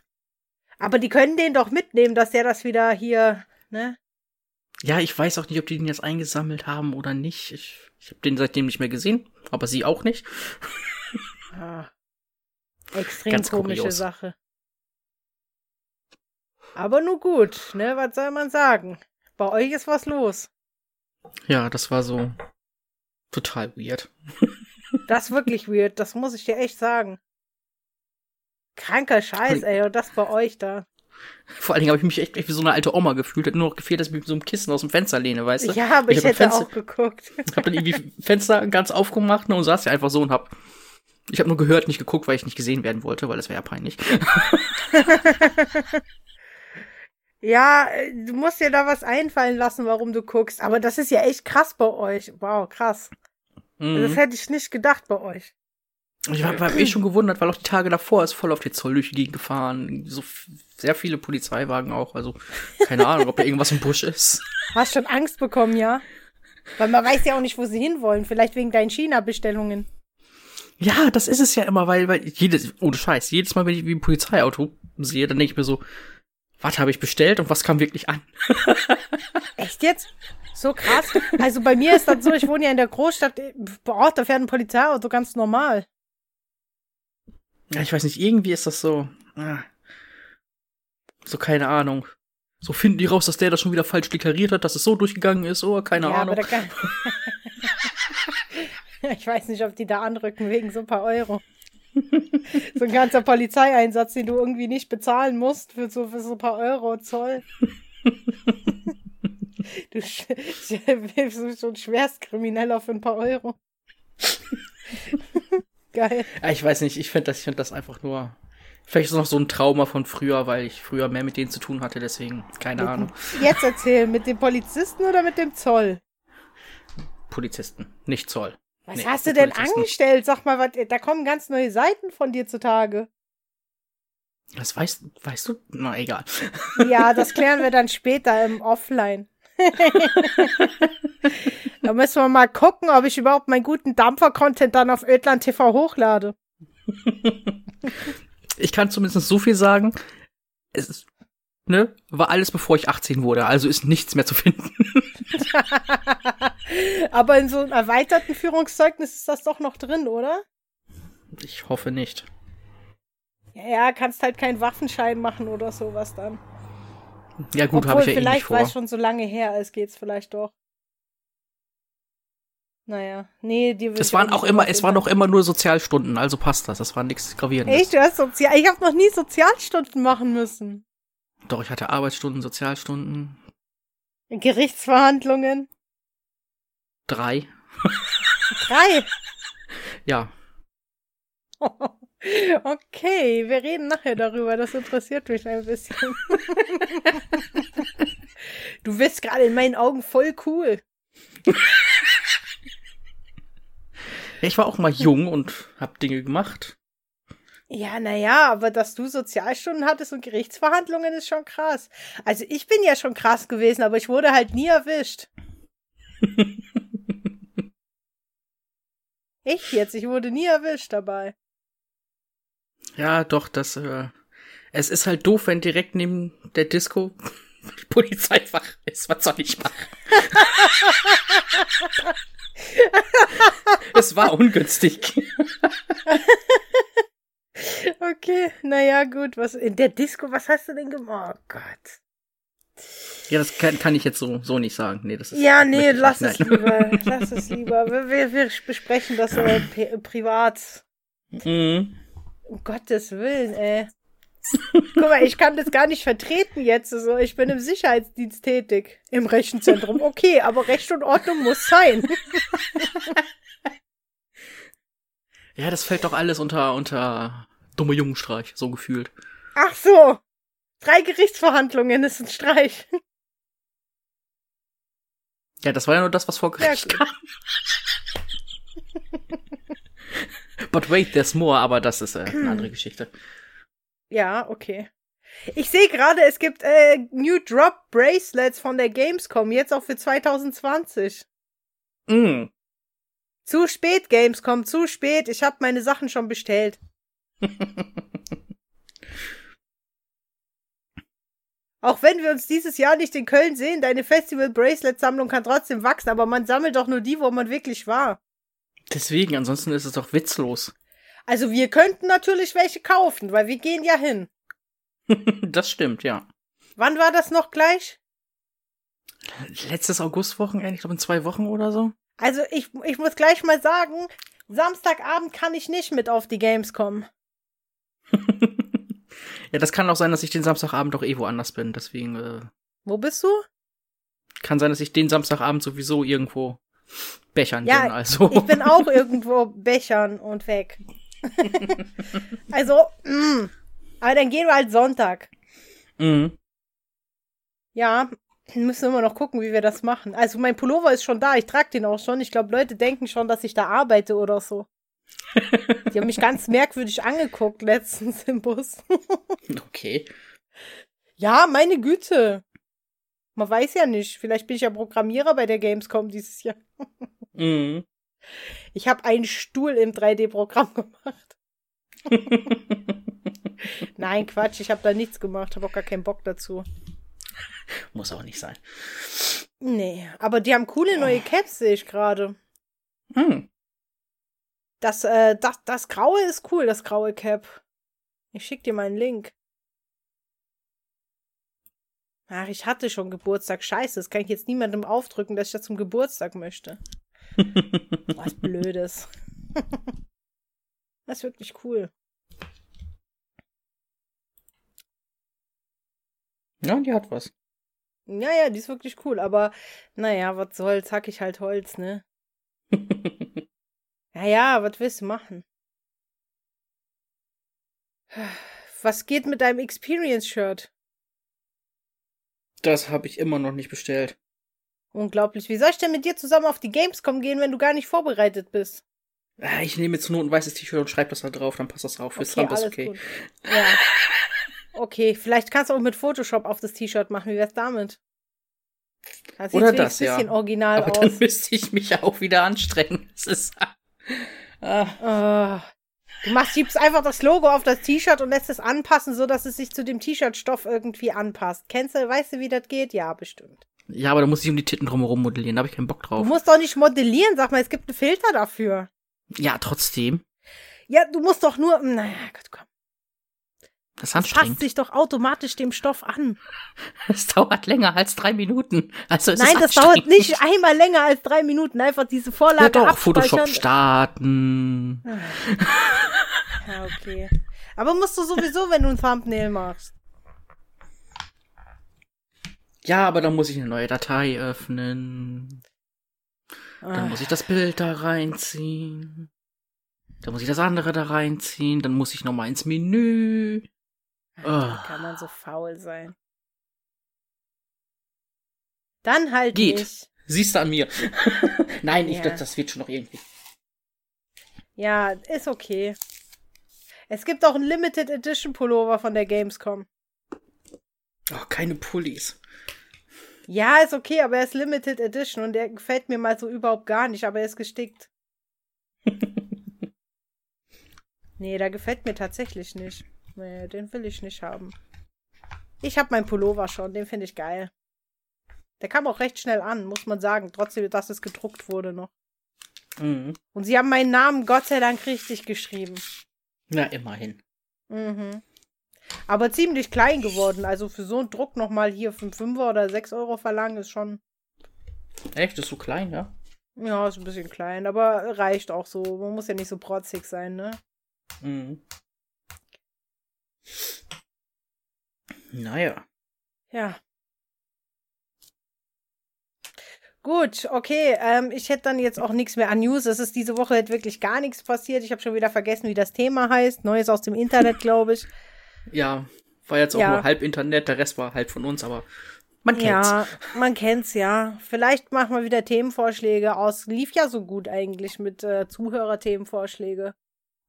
Aber die können den doch mitnehmen, dass der das wieder hier, ne? Ja, ich weiß auch nicht, ob die den jetzt eingesammelt haben oder nicht. Ich, ich habe den seitdem nicht mehr gesehen, aber sie auch nicht. [laughs] Ah, extrem Ganz komische kurios. Sache. Aber nur gut, ne? Was soll man sagen? Bei euch ist was los. Ja, das war so total weird. [laughs] Das ist wirklich weird, das muss ich dir echt sagen. Kranker Scheiß, ey, und das bei euch da. Vor allen Dingen habe ich mich echt, echt wie so eine alte Oma gefühlt. Hat nur noch gefehlt, dass ich mich mit so einem Kissen aus dem Fenster lehne, weißt du? Ja, aber ich, im hätte Fenster- auch geguckt. [laughs] Hab dann irgendwie Fenster ganz aufgemacht ne, und saß ja einfach so und hab. Ich habe nur gehört, nicht geguckt, weil ich nicht gesehen werden wollte, weil das wäre ja peinlich. [laughs] Ja, äh, du musst dir da was einfallen lassen, warum du guckst. Aber das ist ja echt krass bei euch. Wow, krass. Das Mhm. hätte ich nicht gedacht bei euch. Ich habe hab eh schon gewundert, weil auch die Tage davor ist voll auf die Zoll durch die Gegend gefahren. So sehr viele Polizeiwagen auch. Also keine Ahnung, ob da irgendwas im Busch ist. Hast schon Angst bekommen, ja? Weil man weiß ja auch nicht, wo sie hinwollen. Vielleicht wegen deinen China-Bestellungen. Ja, das ist es ja immer, weil, weil jedes, ohne Scheiß, jedes Mal, wenn ich wie ein Polizeiauto sehe, dann denke ich mir so, was habe ich bestellt und was kam wirklich an? [laughs] Echt jetzt? So krass. Also bei mir ist das so, ich wohne ja in der Großstadt. Boah, da fährt ein Polizeiauto ganz normal. Ja, ich weiß nicht, irgendwie ist das so, ah, so keine Ahnung. So finden die raus, dass der das schon wieder falsch deklariert hat, dass es so durchgegangen ist, oh, keine ja, Ahnung. aber da kann... [laughs] ich weiß nicht, ob die da anrücken wegen so ein paar Euro. [laughs] so ein ganzer Polizeieinsatz, den du irgendwie nicht bezahlen musst für so, für so ein paar Euro Zoll. [laughs] du bist so ein Schwerstkrimineller für ein paar Euro. [laughs] Geil. Ich weiß nicht, ich finde das, ich find das einfach nur. Vielleicht ist es noch so ein Trauma von früher, weil ich früher mehr mit denen zu tun hatte, deswegen, keine Ahnung. Jetzt erzähl, mit dem Polizisten oder mit dem Zoll? Polizisten, nicht Zoll. Was Nee, hast du denn angestellt? Sag mal, was, da kommen ganz neue Seiten von dir zutage. Das weißt, weißt du? Na, egal. [laughs] Ja, das [laughs] klären wir dann später im Offline. da müssen wir mal gucken, ob ich überhaupt meinen guten Dampfer-Content dann auf Ödland TV hochlade. Ich kann zumindest so viel sagen. Es ist, ne, war alles bevor ich 18 wurde, also ist nichts mehr zu finden. [laughs] Aber in so einem erweiterten Führungszeugnis ist das doch noch drin, oder? Ich hoffe nicht. Ja, ja, kannst halt keinen Waffenschein machen oder sowas dann. Ja, gut, habe ich ja eh nicht vielleicht, vor. weil es schon so lange her ist, geht's vielleicht doch. Naja, nee, die Es waren auch immer, es waren auch immer nur Sozialstunden, also passt das. Das war nichts gravierendes. Echt, du hast Sozial ich habe noch nie Sozialstunden machen müssen. Doch, ich hatte Arbeitsstunden, Sozialstunden. Gerichtsverhandlungen. Drei. Drei. [laughs] Ja. [laughs] Okay, wir reden nachher darüber. Das interessiert mich ein bisschen. [laughs] Du bist gerade in meinen Augen voll cool. ja. Ich war auch mal jung und hab Dinge gemacht. Ja, naja, aber dass du Sozialstunden hattest und Gerichtsverhandlungen ist schon krass. Also ich bin ja schon krass gewesen, aber ich wurde halt nie erwischt. [laughs] Echt jetzt? Ich wurde nie erwischt dabei. Ja, doch, das, äh, es ist halt doof, wenn direkt neben der Disco die Polizeifach ist. Was soll ich machen? [laughs] es war ungünstig. [laughs] Okay, naja, gut. Was in der Disco, was hast du denn gemacht? Oh Gott. Ja, das kann, kann ich jetzt so, so nicht sagen. Nee, das ist, Ja, nee, möchte ich lass es nein. lieber. [laughs] Lass es lieber. Wir, wir, wir besprechen das äh, pri- privat. Mhm. Um Gottes Willen, ey. Guck mal, ich kann das gar nicht vertreten jetzt. So, ich bin im Sicherheitsdienst tätig. Im Rechenzentrum. Okay, aber Recht und Ordnung muss sein. [laughs] Ja, das fällt doch alles unter, unter dumme Jungenstreich, so gefühlt. Ach so. Drei Gerichtsverhandlungen ist ein Streich. Ja, das war ja nur das, was vor Gericht Ja, kam. But wait, there's more, aber das ist äh, eine andere [clears throat] Geschichte. Ja, okay. Ich sehe gerade, es gibt äh, New Drop Bracelets von der Gamescom, jetzt auch für 2020. Mm. Zu spät, Gamescom, zu spät. Ich habe meine Sachen schon bestellt. Auch wenn wir uns dieses Jahr nicht in Köln sehen, deine Festival-Bracelet-Sammlung kann trotzdem wachsen, aber man sammelt doch nur die, wo man wirklich war. Deswegen, ansonsten ist es doch witzlos. [laughs] Also wir könnten natürlich welche kaufen, weil wir gehen ja hin. [laughs] das stimmt, ja. Wann war das noch gleich? Letztes Augustwochenende, ich glaube in zwei Wochen oder so. Also ich, ich muss gleich mal sagen, Samstagabend kann ich nicht mit auf die Games kommen. [laughs] ja, das kann auch sein, dass ich den Samstagabend doch eh woanders bin, deswegen. Äh, Wo bist du? Kann sein, dass ich den Samstagabend sowieso irgendwo bechern ja, bin. Also. Ich bin [laughs] auch irgendwo bechern und weg. [laughs] also, mh. Mm. aber dann gehen wir halt Sonntag. Mhm. Ja, müssen wir immer noch gucken, wie wir das machen. Also mein Pullover ist schon da, ich trage den auch schon. Ich glaube, Leute denken schon, dass ich da arbeite oder so. Die haben mich ganz merkwürdig angeguckt letztens im Bus. [laughs] okay. Ja, meine Güte. Man weiß ja nicht. Vielleicht bin ich ja Programmierer bei der Gamescom dieses Jahr. mhm. Ich habe einen Stuhl im 3D-Programm gemacht. [laughs] Nein, Quatsch, ich habe da nichts gemacht, habe auch gar keinen Bock dazu. Muss auch nicht sein. Nee, aber die haben coole neue Caps, sehe ich gerade. Hm. Das, äh, das, das graue ist cool, das graue Cap. Ich schick dir mal einen Link. Ach, ich hatte schon Geburtstag. Scheiße, das kann ich jetzt niemandem aufdrücken, dass ich das zum Geburtstag möchte. [laughs] Was Blödes. [laughs] das ist wirklich cool. Ja, die hat was. Ja, ja, die ist wirklich cool, aber naja, was soll's, hack ich halt Holz, ne? [laughs] naja, was willst du machen? Was geht mit deinem Experience-Shirt? Das habe ich immer noch nicht bestellt. Unglaublich. Wie soll ich denn mit dir zusammen auf die Gamescom gehen, wenn du gar nicht vorbereitet bist? Ich nehme jetzt nur ein weißes T-Shirt und schreibe das da drauf, dann passt das drauf. Fürs okay, ist okay. Gut. Ja. Okay, vielleicht kannst du auch mit Photoshop auf das T-Shirt machen. Wie wär's damit? Das Oder das, ein bisschen ja. original Aber aus. dann [laughs] müsste ich mich auch wieder anstrengen. Das ist. Ah. Oh. Du machst, schiebst einfach das Logo auf das T-Shirt und lässt es anpassen, so dass es sich zu dem T-Shirt-Stoff irgendwie anpasst. Kennst du, weißt du, wie das geht? Ja, bestimmt. Ja, aber da muss ich um die Titten drumherum modellieren, da habe ich keinen Bock drauf. Du musst doch nicht modellieren, sag mal, es gibt einen Filter dafür. Ja, trotzdem. Ja, du musst doch nur, naja, Gott, komm. Das ist anstrengend. passt sich doch automatisch dem Stoff an. [laughs] Es dauert länger als drei Minuten. Also es Nein, das dauert nicht einmal länger als drei Minuten. Einfach diese Vorlage ja, doch, Photoshop starten. Ja, okay. Aber musst du sowieso, wenn du ein Thumbnail machst. Ja, aber dann muss ich eine neue Datei öffnen. Dann muss ich das Bild da reinziehen. Dann muss ich das andere da reinziehen. Dann muss ich nochmal ins Menü. Oh. Kann man so faul sein. Dann halt Geht. nicht. Siehst du an mir. [laughs] Nein, ich, ja. das, das wird schon noch irgendwie. Ja, ist okay. Es gibt auch einen Limited Edition Pullover von der Gamescom. Oh, keine Pullis. Ja, ist okay, aber er ist Limited Edition und der gefällt mir mal so überhaupt gar nicht, aber er ist gestickt. [laughs] nee, der gefällt mir tatsächlich nicht. Nee, den will ich nicht haben. Ich habe meinen Pullover schon, den finde ich geil. Der kam auch recht schnell an, muss man sagen, trotzdem, dass es gedruckt wurde noch. Mhm. Und sie haben meinen Namen Gott sei Dank richtig geschrieben. Na, immerhin. Mhm. Aber ziemlich klein geworden. Also für so einen Druck nochmal hier 5 Fünfer oder 6 Euro verlangen ist schon. Echt? Ist so klein, ja? Ja, ist ein bisschen klein, aber reicht auch so. Man muss ja nicht so protzig sein, ne? Mhm. Naja. Ja. Gut, okay. Ähm, ich hätte dann jetzt auch nichts mehr an News. Es ist diese Woche halt wirklich gar nichts passiert. Ich habe schon wieder vergessen, wie das Thema heißt. Neues aus dem Internet, [laughs] glaube ich. Ja, war jetzt auch ja. nur halb Internet, der Rest war halb von uns, aber man kennt's. Ja, man kennt's, ja. Vielleicht machen wir wieder Themenvorschläge aus. Lief ja so gut eigentlich mit äh, Zuhörer-Themenvorschläge.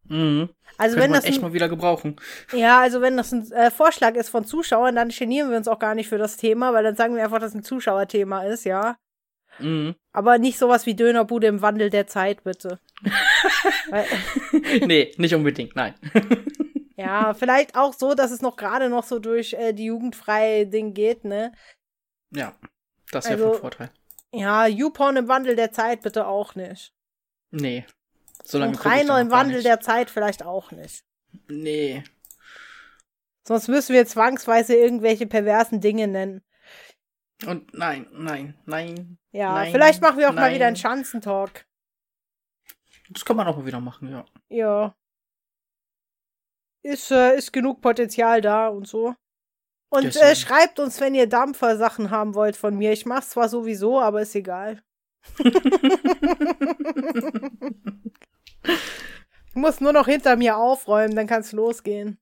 Mhm. Also Könnte wenn das echt ein, mal wieder gebrauchen. ja, also wenn das ein äh, Vorschlag ist von Zuschauern, dann genieren wir uns auch gar nicht für das Thema, weil dann sagen wir einfach, dass es ein Zuschauerthema ist, ja. Mhm. Aber nicht sowas wie Dönerbude im Wandel der Zeit, bitte. [laughs] nee, nicht unbedingt, nein. [laughs] ja, vielleicht auch so, dass es noch gerade noch so durch äh, die jugendfreie Ding geht, ne? ja, das wäre Also- von Vorteil. Ja, YouPorn im Wandel der Zeit bitte auch nicht. Nee. Solange Und da im Wandel der Zeit vielleicht auch nicht. Nee. Sonst müssen wir zwangsweise irgendwelche perversen Dinge nennen. Und nein, nein, nein. Ja, Nein, vielleicht machen wir auch mal nein. wieder einen Schanzentalk. Das kann man auch mal wieder machen, ja. Ja. Ist, äh, ist genug Potenzial da und so. Und äh, schreibt uns, wenn ihr Dampfer-Sachen haben wollt von mir. Ich mach's zwar sowieso, aber ist egal. [laughs] [laughs] ich muss nur noch hinter mir aufräumen, dann kann's losgehen.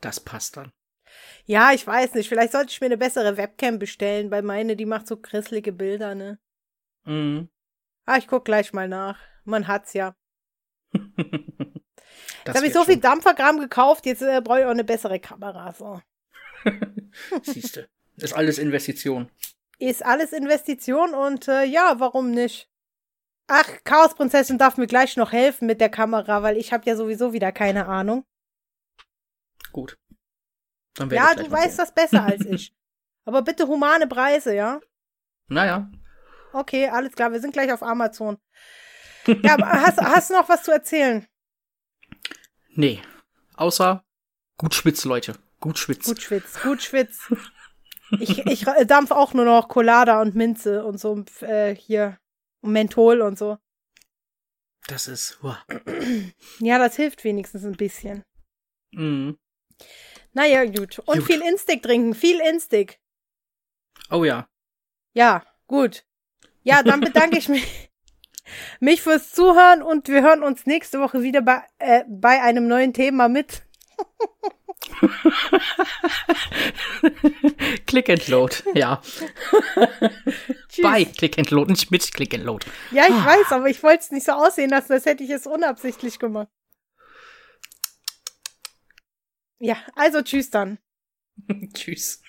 Das passt dann. Ja, ich weiß nicht. Vielleicht sollte ich mir eine bessere Webcam bestellen, weil meine, die macht so grisselige Bilder, ne? Mhm. Ah, ich guck gleich mal nach. Man hat's ja. [laughs] Das Jetzt habe ich so viel schon. Dampferkram gekauft, jetzt äh, brauche ich auch eine bessere Kamera. So. [laughs] Siehste. Ist alles Investition. Ist alles Investition und äh, ja, warum nicht? Ach, Chaosprinzessin darf mir gleich noch helfen mit der Kamera, weil ich habe ja sowieso wieder keine Ahnung. Gut. Dann Ja, du weißt das besser [laughs] als ich. Aber bitte humane Preise, ja? Naja. Okay, alles klar, wir sind gleich auf Amazon. Ja, hast, hast du noch was zu erzählen? Nee. Außer gut schwitz, Leute. Gut schwitz. Gut schwitz, gut schwitz. Ich, ich dampf auch nur noch Colada und Minze und so äh, hier Menthol und so. Das ist. Uah. Ja, das hilft wenigstens ein bisschen. Mhm. Naja, gut. Und Gut. viel Instig trinken, viel Instig. Oh ja. Ja, gut. Ja, dann bedanke ich [laughs] mich, mich fürs Zuhören und wir hören uns nächste Woche wieder bei, äh, bei einem neuen Thema mit. [laughs] [laughs] Click and Load. Ja. [laughs] Bei Click and Load, nicht mit Click and Load. Ja, ich weiß, aber ich wollte es nicht so aussehen lassen, als hätte ich es unabsichtlich gemacht. Ja, also tschüss dann. [laughs] Tschüss.